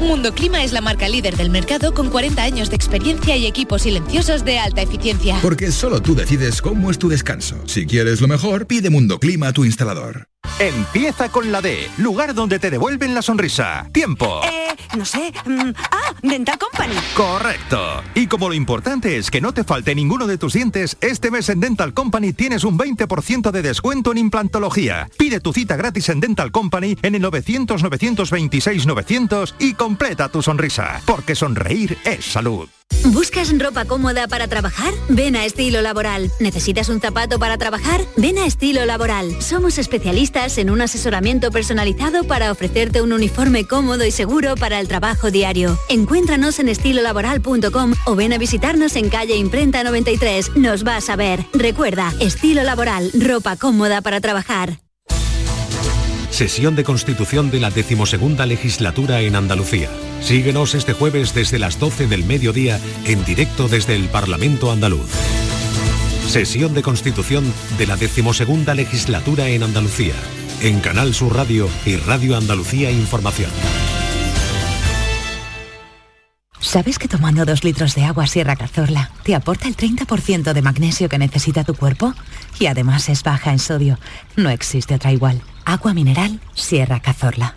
Mundo Clima es la marca líder del mercado con 40 años de experiencia y equipos silenciosos de alta eficiencia. Porque solo tú decides cómo es tu descanso. Si quieres lo mejor, pide Mundo Clima a tu instalador. Empieza con la D, lugar donde te devuelven la sonrisa. Tiempo. Eh, no sé. mm, ah, Dental Company. Correcto. Y como lo importante es que no te falte ninguno de tus dientes, este mes en Dental Company tienes un 20% de descuento en implantología. Pide tu cita gratis en Dental Company en el 900-926-900 y completa tu sonrisa. Porque sonreír es salud. ¿Buscas ropa cómoda para trabajar? Ven a Estilo Laboral. ¿Necesitas un zapato para trabajar? Ven a Estilo Laboral. Somos especialistas en un asesoramiento personalizado para ofrecerte un uniforme cómodo y seguro para el trabajo diario. Encuéntranos en estilolaboral.com o ven a visitarnos en calle Imprenta 93. Nos vas a ver. Recuerda, Estilo Laboral, ropa cómoda para trabajar. Sesión de constitución de la decimosegunda legislatura en Andalucía. Síguenos este jueves desde las 12 del mediodía en directo desde el Parlamento andaluz. Sesión de constitución de la decimosegunda legislatura en Andalucía. En Canal Sur Radio y Radio Andalucía Información. ¿Sabes que tomando dos litros de agua Sierra Cazorla te aporta el 30% de magnesio que necesita tu cuerpo? Y además es baja en sodio. No existe otra igual. Agua mineral Sierra Cazorla.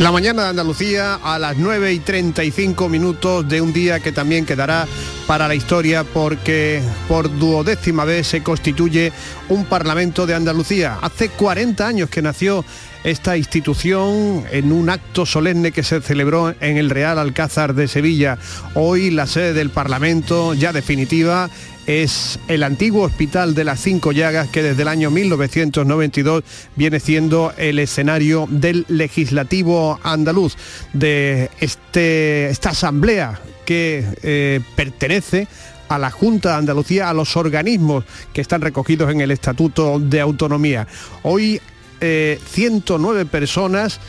La mañana de Andalucía a las 9 y 35 minutos de un día que también quedará para la historia porque por duodécima vez se constituye un Parlamento de Andalucía. Hace 40 años que nació esta institución en un acto solemne que se celebró en el Real Alcázar de Sevilla. Hoy la sede del Parlamento ya definitiva es el antiguo Hospital de las Cinco Llagas que desde el año 1992 viene siendo el escenario del legislativo andaluz, de este, esta asamblea que eh, pertenece a la Junta de Andalucía, a los organismos que están recogidos en el Estatuto de Autonomía. Hoy 109 eh, personas,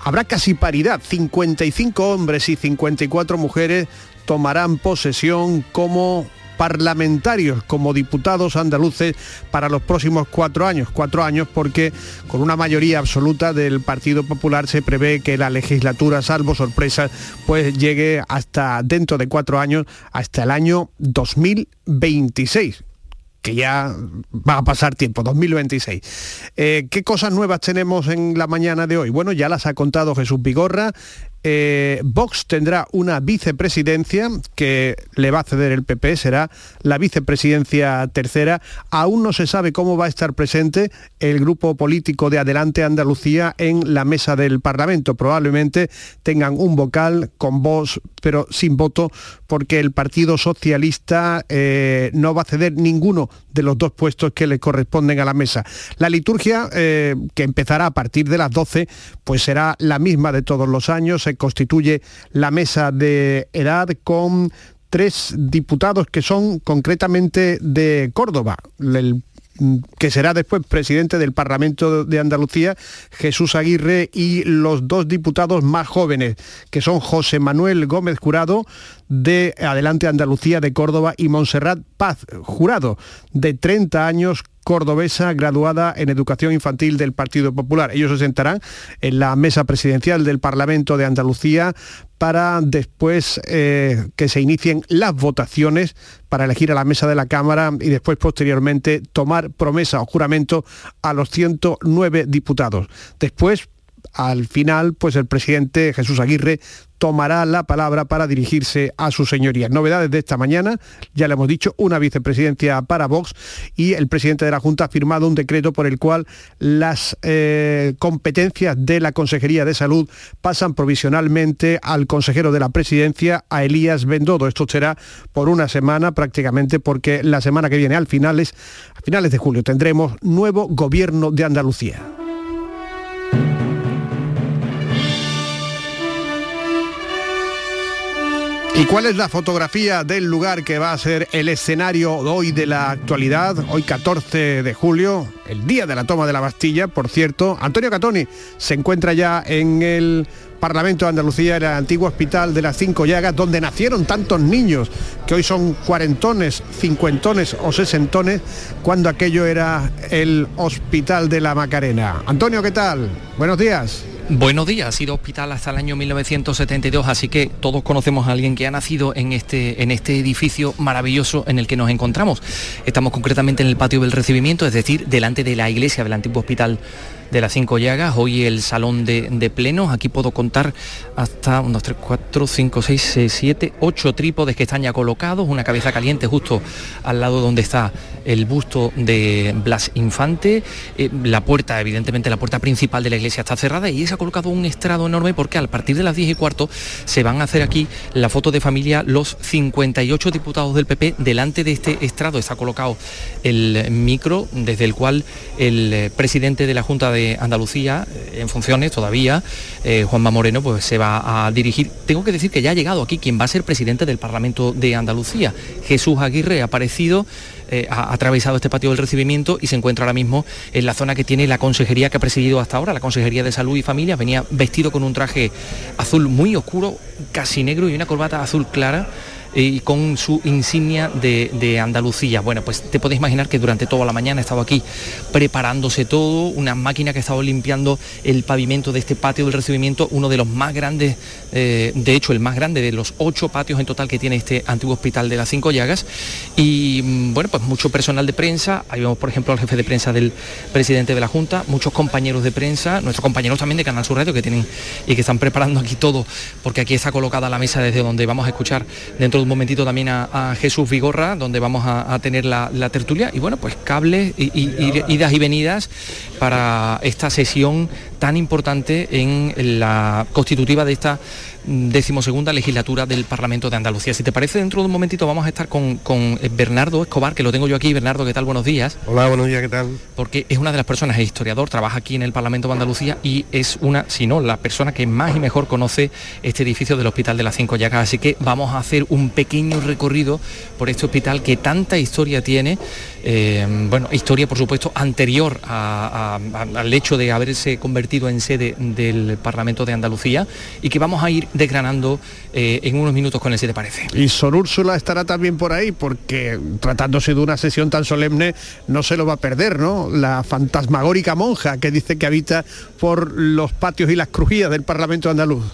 habrá casi paridad, 55 hombres y 54 mujeres tomarán posesión como parlamentarios como diputados andaluces para los próximos cuatro años. Cuatro años porque con una mayoría absoluta del Partido Popular se prevé que la legislatura, salvo sorpresas, pues llegue hasta dentro de cuatro años, hasta el año 2026 que ya va a pasar tiempo, 2026. Eh, ¿Qué cosas nuevas tenemos en la mañana de hoy? Bueno, ya las ha contado Jesús Vigorra, eh, Vox tendrá una vicepresidencia que le va a ceder el PP, será la vicepresidencia tercera. Aún no se sabe cómo va a estar presente el grupo político de Adelante Andalucía en la mesa del Parlamento. Probablemente tengan un vocal con voz, pero sin voto, porque el Partido Socialista eh, no va a ceder ninguno de los dos puestos que le corresponden a la mesa. La liturgia, eh, que empezará a partir de las 12, pues será la misma de todos los años constituye la mesa de edad con tres diputados que son concretamente de Córdoba. El que será después presidente del Parlamento de Andalucía, Jesús Aguirre, y los dos diputados más jóvenes, que son José Manuel Gómez Jurado, de Adelante Andalucía de Córdoba, y Montserrat Paz Jurado, de 30 años, cordobesa graduada en educación infantil del Partido Popular. Ellos se sentarán en la mesa presidencial del Parlamento de Andalucía para después eh, que se inicien las votaciones para elegir a la mesa de la Cámara y después posteriormente tomar promesa o juramento a los 109 diputados. Después al final, pues el presidente Jesús Aguirre tomará la palabra para dirigirse a su señoría. Novedades de esta mañana, ya le hemos dicho, una vicepresidencia para Vox y el presidente de la Junta ha firmado un decreto por el cual las eh, competencias de la Consejería de Salud pasan provisionalmente al consejero de la presidencia, a Elías Bendodo. Esto será por una semana prácticamente porque la semana que viene, al finales, a finales de julio, tendremos nuevo gobierno de Andalucía. ¿Y cuál es la fotografía del lugar que va a ser el escenario hoy de la actualidad? Hoy 14 de julio, el día de la toma de la Bastilla, por cierto. Antonio Catoni se encuentra ya en el Parlamento de Andalucía, en el antiguo hospital de las Cinco Llagas, donde nacieron tantos niños, que hoy son cuarentones, cincuentones o sesentones, cuando aquello era el Hospital de la Macarena. Antonio, ¿qué tal? Buenos días. Buenos días, ha sido hospital hasta el año 1972, así que todos conocemos a alguien que ha nacido en este, en este edificio maravilloso en el que nos encontramos. Estamos concretamente en el patio del recibimiento, es decir, delante de la iglesia del antiguo hospital de las cinco llagas, hoy el salón de, plenos, aquí puedo contar hasta unos 3, 4, 5, 6, 7, 8 trípodes que están ya colocados, una cabeza caliente justo al lado donde está el busto de Blas Infante, eh, la puerta, evidentemente la puerta principal de la iglesia está cerrada y se ha colocado un estrado enorme porque a partir de las 10 y cuarto se van a hacer aquí la foto de familia los 58 diputados del PP delante de este estrado. Está colocado el micro desde el cual el eh, presidente de la Junta de Andalucía, eh, en funciones todavía, eh, Juanma Moreno, pues se va a dirigir. Tengo que decir que ya ha llegado aquí quien va a ser presidente del Parlamento de Andalucía. Jesús Aguirre ha aparecido eh, ha atravesado este patio del recibimiento y se encuentra ahora mismo en la zona que tiene la consejería que ha presidido hasta ahora, la Consejería de Salud y Familia. Venía vestido con un traje azul muy oscuro, casi negro y una corbata azul clara. Y con su insignia de, Andalucía. Bueno, pues te puedes imaginar que durante toda la mañana he estado aquí preparándose todo, una máquina que ha estado limpiando el pavimento de este patio del recibimiento, uno de los más grandes, eh, de hecho el más grande de los ocho patios en total que tiene este antiguo hospital de las Cinco Llagas. Y mm, bueno, pues mucho personal de prensa, ahí vemos por ejemplo al jefe de prensa del presidente de la Junta, muchos compañeros de prensa, nuestros compañeros también de Canal Sur Radio que tienen y que están preparando aquí todo, porque aquí está colocada la mesa desde donde vamos a escuchar dentro de un momentito también a, Jesús Vigorra, donde vamos a, tener la, tertulia. Y bueno, pues cables y, idas y venidas para esta sesión tan importante en la constitutiva de esta decimosegunda legislatura del Parlamento de Andalucía. Si te parece, dentro de un momentito vamos a estar con, eh, Bernardo Escobar, que lo tengo yo aquí. Bernardo, ¿qué tal? Buenos días. Hola, buenos días, ¿qué tal? Porque es una de las personas, es historiador, trabaja aquí en el Parlamento de Andalucía y es una, si no, la persona que más y mejor conoce este edificio del Hospital de las Cinco Llagas. Así que vamos a hacer un pequeño recorrido por este hospital que tanta historia tiene. Eh, bueno, historia, por supuesto, anterior al hecho de haberse convertido en sede del Parlamento de Andalucía y que vamos a ir desgranando eh, en unos minutos con el si te parece. Y Sor Úrsula estará también por ahí porque tratándose de una sesión tan solemne no se lo va a perder, ¿no? La fantasmagórica monja que dice que habita por los patios y las crujías del Parlamento andaluz.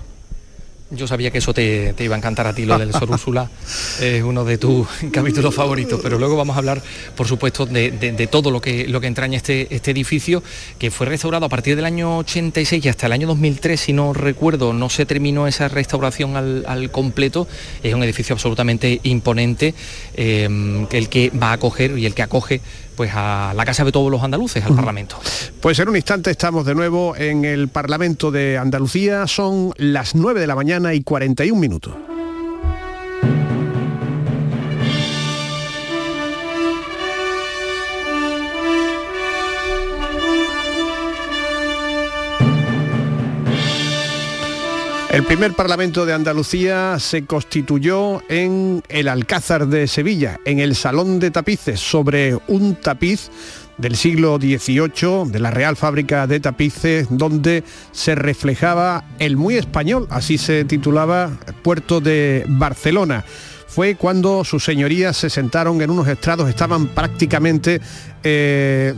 Yo sabía que eso te, iba a encantar a ti, lo del Sor Úrsula, es uno de tus capítulos favoritos, pero luego vamos a hablar, por supuesto, de, todo lo que, lo que entraña este, este edificio, que fue restaurado a partir del año 86 y hasta el año 2003, si no recuerdo, no se terminó esa restauración al, completo, es un edificio absolutamente imponente, eh, el que va a acoger y el que acoge pues a la casa de todos los andaluces, al Parlamento. Pues en un instante estamos de nuevo en el Parlamento de Andalucía, son las 9 de la mañana y 41 minutos. El primer Parlamento de Andalucía se constituyó en el Alcázar de Sevilla, en el Salón de Tapices, sobre un tapiz del siglo XVIII, de la Real Fábrica de Tapices, donde se reflejaba el muy español, así se titulaba, puerto de Barcelona fue cuando sus señorías se sentaron en unos estrados, estaban prácticamente eh,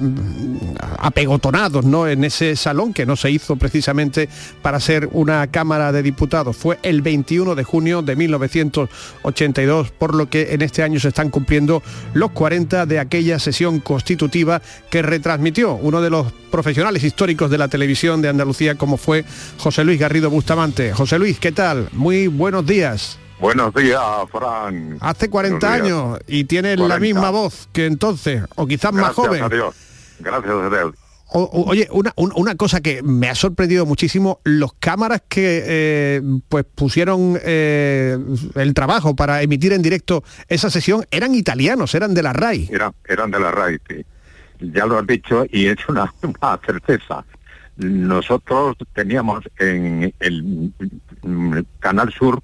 apegotonados ¿no? en ese salón que no se hizo precisamente para ser una Cámara de Diputados. Fue el 21 de junio de 1982, por lo que en este año se están cumpliendo los 40 de aquella sesión constitutiva que retransmitió uno de los profesionales históricos de la televisión de Andalucía como fue José Luis Garrido Bustamante. José Luis, ¿qué tal? Muy buenos días. Buenos días, Fran. Hace 40 años y tiene la misma voz que entonces, o quizás más joven. A Dios. Gracias a Dios. oye, una, cosa que me ha sorprendido muchísimo, los cámaras que eh, pues pusieron eh, el trabajo para emitir en directo esa sesión eran italianos, eran de la RAI. Eran, eran de la RAI, sí. Ya lo has dicho y es una, una certeza. Nosotros teníamos en el Canal Sur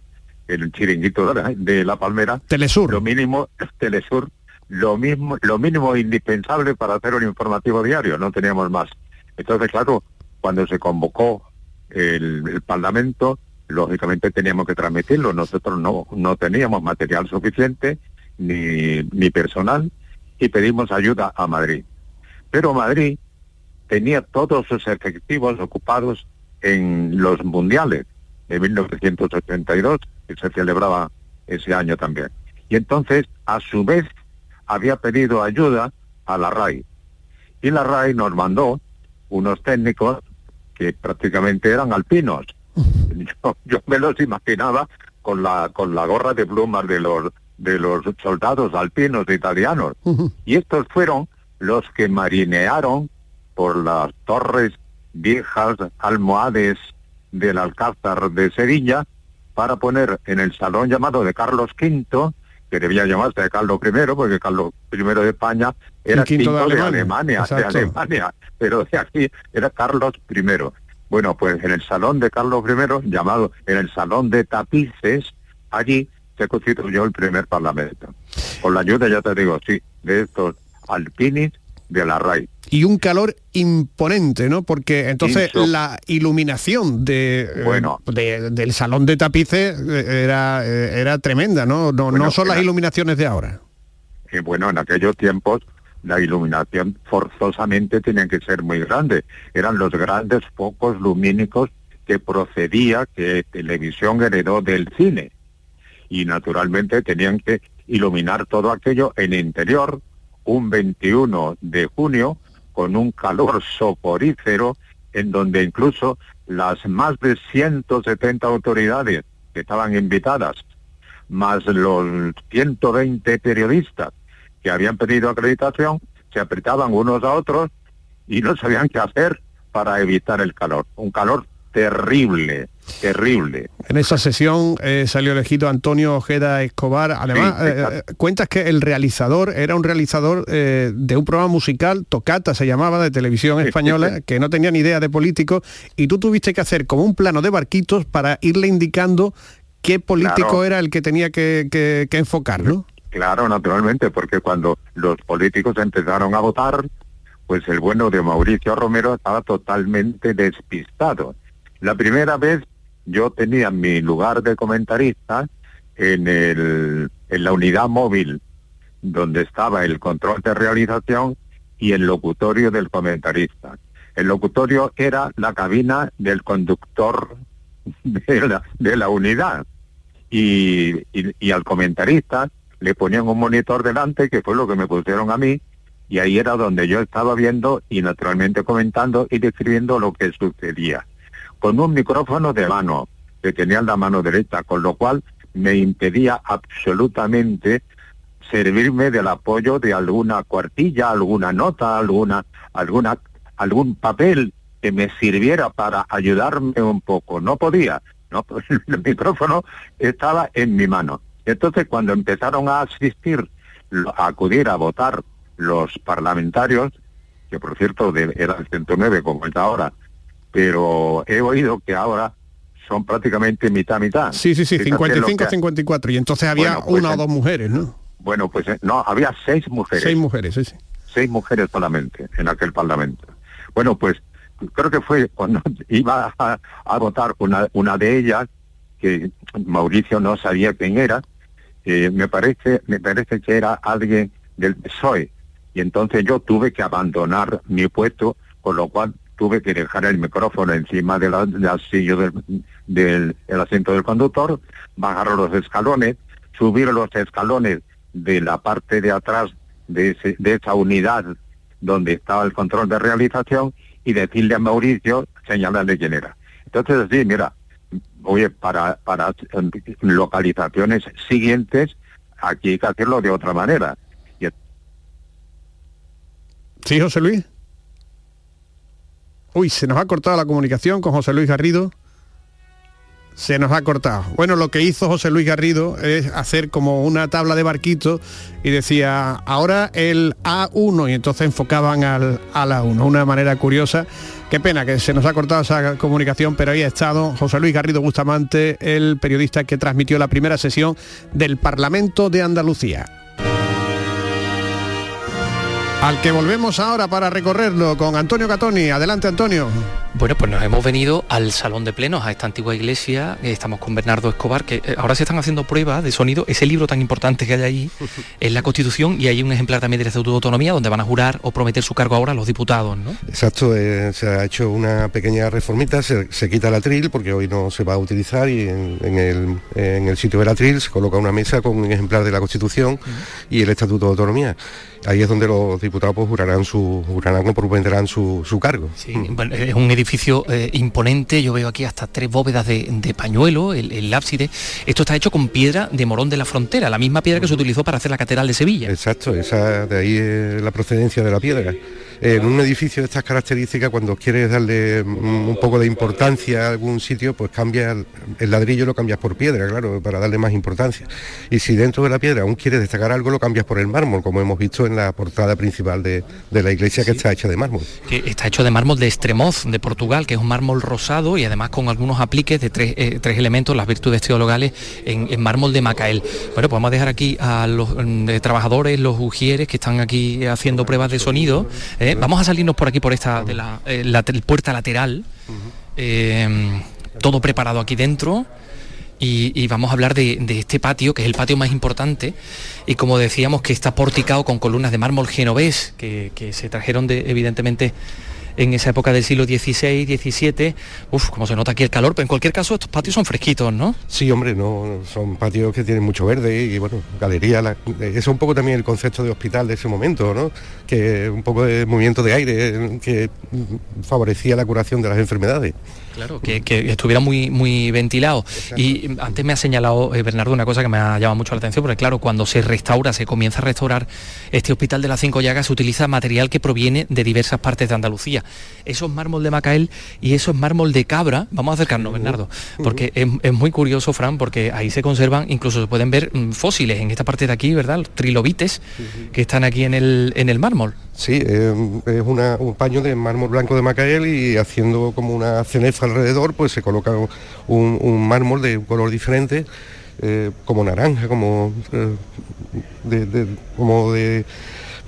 el chiringuito de la Palmera. Telesur. Lo mínimo, Telesur, lo mismo, lo mínimo indispensable para hacer un informativo diario, no teníamos más. Entonces, claro, cuando se convocó el, Parlamento, lógicamente teníamos que transmitirlo. Nosotros no, no teníamos material suficiente ni, ni personal y pedimos ayuda a Madrid. Pero Madrid tenía todos sus efectivos ocupados en los mundiales de 1982 que se celebraba ese año también. Y entonces, a su vez, había pedido ayuda a la RAI. Y la RAI nos mandó unos técnicos que prácticamente eran alpinos. Yo, me los imaginaba con la, con la gorra de plumas de los, de los soldados alpinos italianos. Y estos fueron los que marinearon por las torres viejas almohades del Alcázar de Sevilla para poner en el salón llamado de Carlos V, que debía llamarse de Carlos I, porque Carlos I de España era quinto, de, Alemania, de Alemania, pero de aquí era Carlos I. Bueno, pues en el salón de Carlos I, llamado en el salón de tapices, allí se constituyó el primer parlamento. Con la ayuda, ya te digo, sí, de estos alpinis de la RAI. Y un calor imponente, ¿no? Porque entonces la iluminación de, eh, bueno. del salón de tapices eh, era, eh, era tremenda, ¿no? No, no son las iluminaciones de ahora. bueno, en aquellos tiempos la iluminación forzosamente tenía que ser muy grande. Eran los grandes focos lumínicos que procedía, que televisión heredó del cine. Y naturalmente tenían que iluminar todo aquello en interior un 21 de junio con un calor soporífero en donde incluso las más de 170 autoridades que estaban invitadas, más los 120 periodistas que habían pedido acreditación, se apretaban unos a otros y no sabían qué hacer para evitar el calor. Un calor terrible, terrible. En esa sesión eh, salió elegido Antonio Ojeda Escobar. Además, eh, eh, cuentas que el realizador era un realizador de un programa musical, Tocata se llamaba, de televisión española, que no tenía ni idea de político, y tú tuviste que hacer como un plano de barquitos para irle indicando qué político era el que tenía que, que, que enfocar, ¿no? Claro, naturalmente, porque cuando los políticos empezaron a votar, pues el bueno de Mauricio Romero estaba totalmente despistado. La primera vez yo tenía mi lugar de comentarista en, el, en la unidad móvil donde estaba el control de realización y el locutorio del comentarista. El locutorio era la cabina del conductor de la, unidad y, y, al comentarista le ponían un monitor delante, que fue lo que me pusieron a mí, y ahí era donde yo estaba viendo y naturalmente comentando y describiendo lo que sucedía con un micrófono de mano, que tenía en la mano derecha, con lo cual me impedía absolutamente servirme del apoyo de alguna cuartilla, alguna nota, alguna, alguna, algún papel que me sirviera para ayudarme un poco. No podía, no, el micrófono estaba en mi mano. Entonces cuando empezaron a asistir, a acudir a votar los parlamentarios, que por cierto de, era el 109 como es ahora, pero he oído que ahora son prácticamente mitad mitad. Sí, sí, sí, 55-54. Y entonces había pues una o dos mujeres, ¿no? Bueno, pues eh, no, había seis mujeres. Seis mujeres, sí, sí. Seis mujeres solamente en aquel parlamento. Bueno, pues creo que fue cuando iba a, votar una, una de ellas, que Mauricio no sabía quién era, eh, me parece me parece que era alguien del PSOE. Y entonces yo tuve que abandonar mi puesto, con lo cual tuve que dejar el micrófono encima del silla del, asiento del conductor, bajar los escalones, subir los escalones de la parte de atrás de, esa unidad donde estaba el control de realización y decirle a Mauricio, señalarle quién era. Entonces, sí, mira, oye, para localizaciones siguientes, aquí hay que hacerlo de otra manera. Sí, José Luis. Uy, se nos ha cortado la comunicación con José Luis Garrido. Se nos ha cortado. Bueno, lo que hizo José Luis Garrido es hacer como una tabla de barquitos y decía, ahora el A1 y entonces enfocaban al, al A1. Una manera curiosa. Qué pena que se nos ha cortado esa comunicación, pero ahí ha estado José Luis Garrido Bustamante, el periodista que transmitió la primera sesión del Parlamento de Andalucía al que volvemos ahora para recorrerlo con Antonio Catoni. Adelante, Antonio. Bueno, pues nos hemos venido al Salón de Plenos, a esta antigua iglesia. Estamos con Bernardo Escobar, que eh, ahora se están haciendo pruebas de sonido. Ese libro tan importante que hay ahí es la Constitución y hay un ejemplar también del Estatuto de Autonomía donde van a jurar o prometer su cargo ahora los diputados, ¿no? Exacto, eh, se ha hecho una pequeña reformita, se, quita el atril porque hoy no se va a utilizar y en, el, sitio del atril se coloca una mesa con un ejemplar de la Constitución y el Estatuto de Autonomía ahí es donde los diputados pues, jurarán su jurarán o su, su cargo. Sí, es un edificio eh, imponente, yo veo aquí hasta tres bóvedas de, pañuelo, el, ábside. Esto está hecho con piedra de Morón de la Frontera, la misma piedra que se utilizó para hacer la Catedral de Sevilla. Exacto, esa de ahí es la procedencia de la piedra. En un edificio de estas características, cuando quieres darle mm, un poco de importancia a algún sitio, pues cambia el ladrillo lo cambias por piedra, claro, para darle más importancia. Y si dentro de la piedra aún quieres destacar algo, lo cambias por el mármol, como hemos visto en la portada principal de, la iglesia que está hecha de mármol. Que está hecho de mármol de Estremoz, de Portugal, que es un mármol rosado y además con algunos apliques de tres, eh, elementos, las virtudes teologales, en, mármol de Macael. Bueno, pues vamos a dejar aquí a los mm, trabajadores, los ujieres que están aquí haciendo pruebas de sonido. ¿eh? Vamos a salirnos por aquí, por esta de la, eh, puerta lateral. todo preparado aquí dentro. Y, vamos a hablar de, este patio, que es el patio más importante, y como decíamos que está porticado con columnas de mármol genovés, que, que se trajeron de, evidentemente en esa época del siglo XVI, XVII. Uf, como se nota aquí el calor, pero en cualquier caso estos patios son fresquitos, ¿no? Sí, hombre, no, son patios que tienen mucho verde y bueno, galería, eso es un poco también el concepto de hospital de ese momento, ¿no? Que un poco de movimiento de aire que favorecía la curación de las enfermedades. Claro, que, estuviera muy, muy ventilado. Y antes me ha señalado eh, Bernardo una cosa que me ha llamado mucho la atención, porque claro, cuando se restaura, se comienza a restaurar este hospital de las cinco llagas, se utiliza material que proviene de diversas partes de Andalucía. Esos mármol de Macael y esos mármol de cabra, vamos a acercarnos, Bernardo, porque es, muy curioso, Fran, porque ahí se conservan, incluso se pueden ver mm, fósiles en esta parte de aquí, ¿verdad? Trilobites que están aquí en el, en el mármol. Sí, eh, es un paño de mármol blanco de Macael y haciendo como una cenefa alrededor, pues se coloca un, mármol de un color diferente, eh, como naranja, como, eh, como de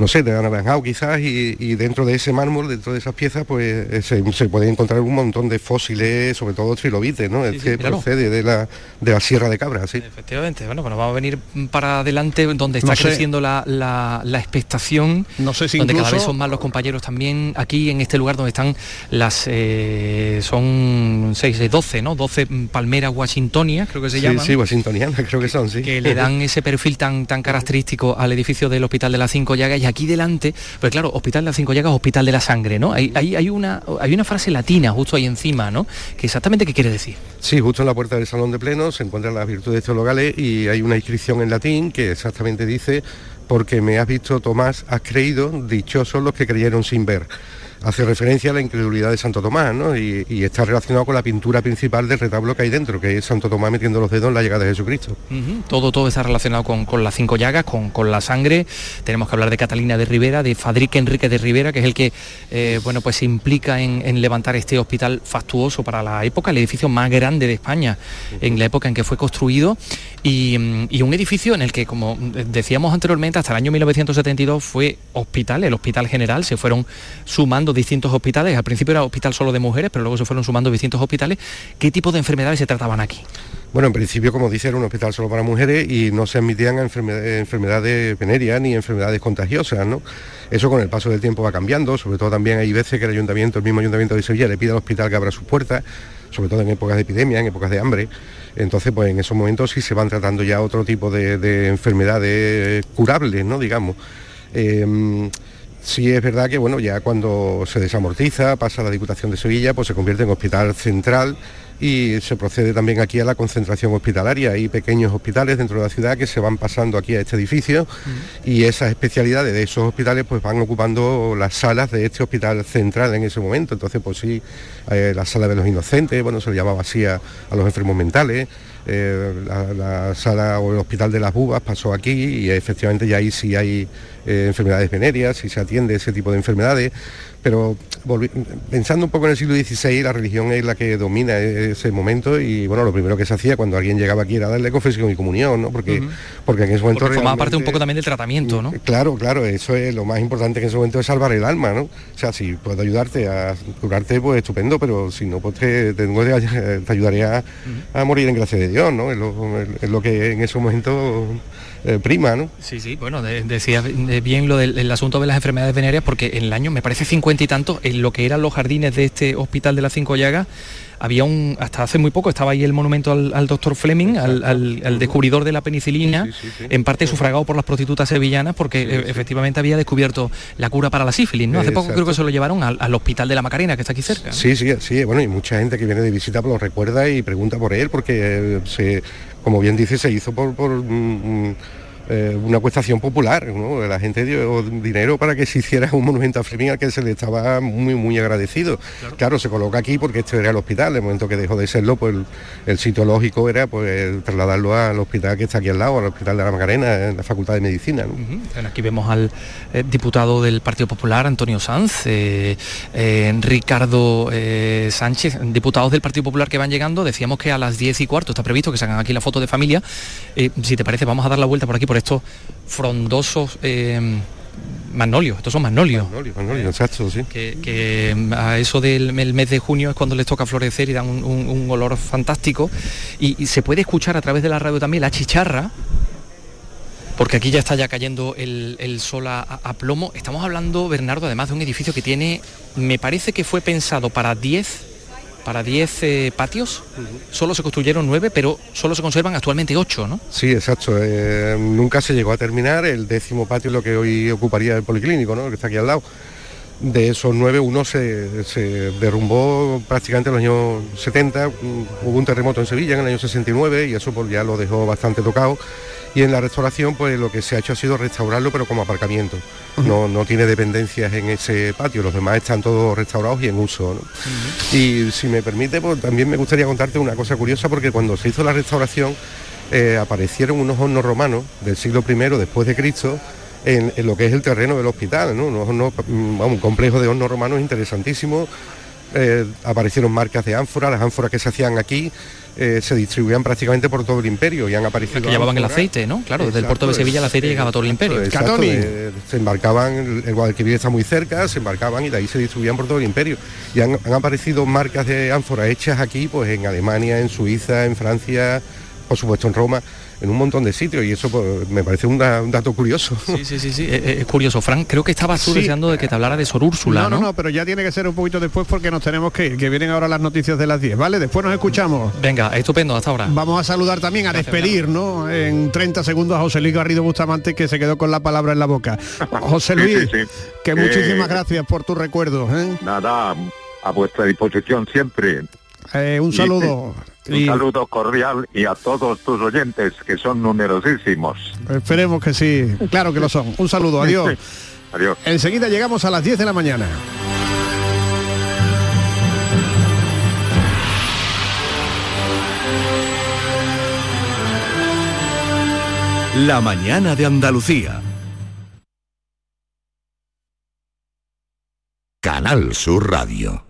no sé, de anaranjado quizás, y, dentro de ese mármol, dentro de esas piezas, pues eh, se, se puede encontrar un montón de fósiles, sobre todo trilobites, ¿no? es que procede de la, de la Sierra de Cabra, sí. Efectivamente, bueno, pues vamos a venir para adelante donde está creciendo la, la, expectación, no sé si donde cada vez son más los compañeros también, aquí en este lugar donde están las, eh, son 6, 12, ¿no? 12 palmeras washingtonias, creo que se llaman. Sí, washingtonianas, creo que son, sí. Que le dan ese perfil tan, tan característico al edificio del Hospital de las Cinco Llagas y aquí delante, pues claro, Hospital de las Cinco Llagas, Hospital de la Sangre, ¿no? Hay, hay, una, frase latina justo ahí encima, ¿no? Que exactamente qué quiere decir. Sí, justo en la puerta del salón de pleno se encuentran las virtudes teologales y hay una inscripción en latín que exactamente dice porque me has visto Tomás, has creído, dichosos los que creyeron sin ver hace referencia a la incredulidad de Santo Tomás, ¿no? Y, está relacionado con la pintura principal del retablo que hay dentro, que es Santo Tomás metiendo los dedos en la llegada de Jesucristo. Todo, todo está relacionado con, las cinco llagas, con, la sangre. Tenemos que hablar de Catalina de Rivera, de Fadrique Enrique de Rivera, que es el que eh, bueno, pues se implica en, levantar este hospital fastuoso para la época, el edificio más grande de España, en la época en que fue construido, y, y un edificio en el que, como decíamos anteriormente, hasta el año 1972 fue hospital, el Hospital General, se fueron sumando distintos hospitales. Al principio era hospital solo de mujeres, pero luego se fueron sumando distintos hospitales. ¿Qué tipo de enfermedades se trataban aquí? Bueno, en principio, como dice, era un hospital solo para mujeres y no se admitían enfermedades venéreas ni enfermedades contagiosas, ¿no? Eso con el paso del tiempo va cambiando, sobre todo también hay veces que el ayuntamiento, el mismo ayuntamiento de Sevilla, le pide al hospital que abra sus puertas, sobre todo en épocas de epidemia, en épocas de hambre. Entonces, pues en esos momentos sí se van tratando ya otro tipo de, enfermedades curables, ¿no? Digamos. Em, Sí es verdad que bueno, ya cuando se desamortiza, pasa la Diputación de Sevilla, pues se convierte en hospital central y se procede también aquí a la concentración hospitalaria. Hay pequeños hospitales dentro de la ciudad que se van pasando aquí a este edificio y esas especialidades de esos hospitales pues van ocupando las salas de este hospital central en ese momento. Entonces pues sí, eh, la sala de los inocentes, bueno, se le llamaba así a, los enfermos mentales. Eh, la, sala o el hospital de las bubas pasó aquí y efectivamente ya ahí sí hay eh, enfermedades venéreas y se atiende ese tipo de enfermedades pero pensando un poco en el siglo XVI, la religión es la que domina e-, ese momento y bueno, lo primero que se hacía cuando alguien llegaba aquí era darle confesión y comunión, ¿no? Porque, porque en ese momento... formaba parte un poco también del tratamiento, ¿no? Claro, claro, eso es lo más importante que en ese momento es salvar el alma, ¿no? O sea, si puedo ayudarte a curarte, pues estupendo, pero si no, pues te, te, ayudaré a, morir en gracia de Dios, ¿no? Es lo, que en ese momento eh, prima, ¿no? Sí, sí, bueno, decía bien lo del asunto de las enfermedades venéreas porque en el año, me parece 50 y tantos, en lo que eran los jardines de este hospital de las Cinco Llagas, había un, hasta hace muy poco estaba ahí el monumento al, doctor Fleming, al, descubridor de la penicilina, en parte sufragado por las prostitutas sevillanas, porque eh, efectivamente había descubierto la cura para la sífilis, ¿no? Hace poco creo que se lo llevaron al, hospital de la Macarena, que está aquí cerca. Sí, sí, sí, bueno, y mucha gente que viene de visita lo recuerda y pregunta por él, porque eh, se, como bien dice, se hizo por, mm, mm, eh, una cuestación popular, ¿no? La gente dio dinero para que se hiciera un monumento a Fleming al que se le estaba muy, muy agradecido. Claro. se coloca aquí porque este era el hospital, el momento que dejó de serlo, pues el, sitio lógico era pues trasladarlo al hospital que está aquí al lado, al hospital de la Macarena, en la Facultad de Medicina. Aquí vemos al eh, diputado del Partido Popular, Antonio Sanz, eh, Ricardo Sánchez, diputados del Partido Popular que van llegando, decíamos que a las 10 y cuarto está previsto que se hagan aquí la foto de familia. si te parece, vamos a dar la vuelta por aquí, por estos frondosos eh, magnolios, estos son magnolios. exacto, sí. Que, mm, a eso del mes de junio es cuando les toca florecer y dan un, olor fantástico. Y, se puede escuchar a través de la radio también la chicharra, porque aquí ya está ya cayendo el, sol a, a, plomo. Estamos hablando, Bernardo, además de un edificio que tiene, me parece que fue pensado para 10 para 10 eh, patios. Solo se construyeron 9, pero solo se conservan actualmente 8, ¿no? Sí, exacto. Eh, nunca se llegó a terminar. El décimo patio lo que hoy ocuparía el policlínico, ¿no? que está aquí al lado. De esos nueve, uno se, se, derrumbó prácticamente en los años 70. Hubo un terremoto en Sevilla en el año 69 y eso pues, ya lo dejó bastante tocado y en la restauración pues lo que se ha hecho ha sido restaurarlo pero como aparcamiento. No, no tiene dependencias en ese patio, los demás están todos restaurados y en uso. Y si me permite, pues también me gustaría contarte una cosa curiosa porque cuando se hizo la restauración eh, aparecieron unos hornos romanos del siglo I después de Cristo en, lo que es el terreno del hospital, ¿no? Mm, un complejo de hornos romanos interesantísimo. Eh, aparecieron marcas de ánforas, las ánforas que se hacían aquí eh, se distribuían prácticamente por todo el imperio y han aparecido... que llevaban el aceite, ¿no? Claro, desde el puerto de Sevilla el aceite llegaba a todo el imperio. se embarcaban, el Guadalquivir está muy cerca, se embarcaban y de ahí se distribuían por todo el imperio. Y han, han aparecido marcas de ánforas hechas aquí, pues en Alemania, en Suiza, en Francia, por supuesto en Roma en un montón de sitios y eso pues, me parece un, dato curioso. Sí, sí, sí, sí, es, curioso. Frank, creo que estabas tú deseando de que te hablara de Sor Úrsula, no, ¿no? No, pero ya tiene que ser un poquito después porque nos tenemos que ir, que vienen ahora las noticias de las 10, ¿vale? Después nos escuchamos. Venga, estupendo, hasta ahora. Vamos a saludar también, a despedir, ¿no? En 30 segundos a José Luis Garrido Bustamante que se quedó con la palabra en la boca. José Luis, que muchísimas gracias por tu recuerdo. ¿eh? Nada, a vuestra disposición siempre. Eh, un saludo. Un saludo cordial y a todos tus oyentes, que son numerosísimos. Esperemos que sí, claro que lo son. Un saludo, adiós. adiós. Enseguida llegamos a las 10 de la mañana. La mañana de Andalucía. Canal Sur Radio.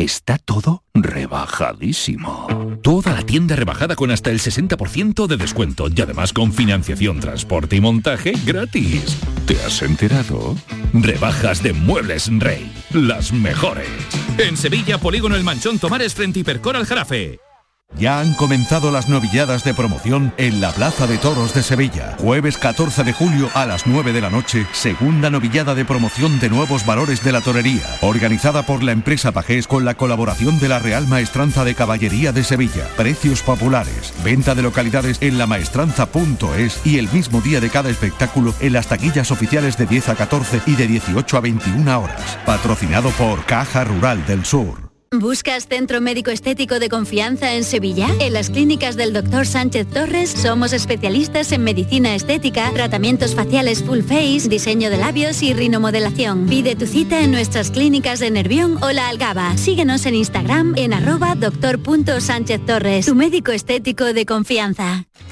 Está todo rebajadísimo. Toda la tienda rebajada con hasta el 60% de descuento y además con financiación, transporte y montaje gratis. ¿Te has enterado? Rebajas de Muebles Rey. Las mejores. En Sevilla, Polígono El Manchón Tomares frente Hipercor al Jarafe. Ya han comenzado las novilladas de promoción en la Plaza de Toros de Sevilla. Jueves 14 de julio a las 9 de la noche, segunda novillada de promoción de nuevos valores de la torería, organizada por la empresa Pajés con la colaboración de la Real Maestranza de Caballería de Sevilla. Precios populares, venta de localidades en lamaestranza.es y el mismo día de cada espectáculo en las taquillas oficiales de 10 a 14 y de 18 a 21 horas. Patrocinado por Caja Rural del Sur. ¿Buscas centro médico estético de confianza en Sevilla? En las clínicas del Dr. Sánchez Torres somos especialistas en medicina estética, tratamientos faciales full face, diseño de labios y rinomodelación. Pide tu cita en nuestras clínicas de Nervión o La Algaba. Síguenos en Instagram en arroba doctor.sánchez Torres, tu médico estético de confianza.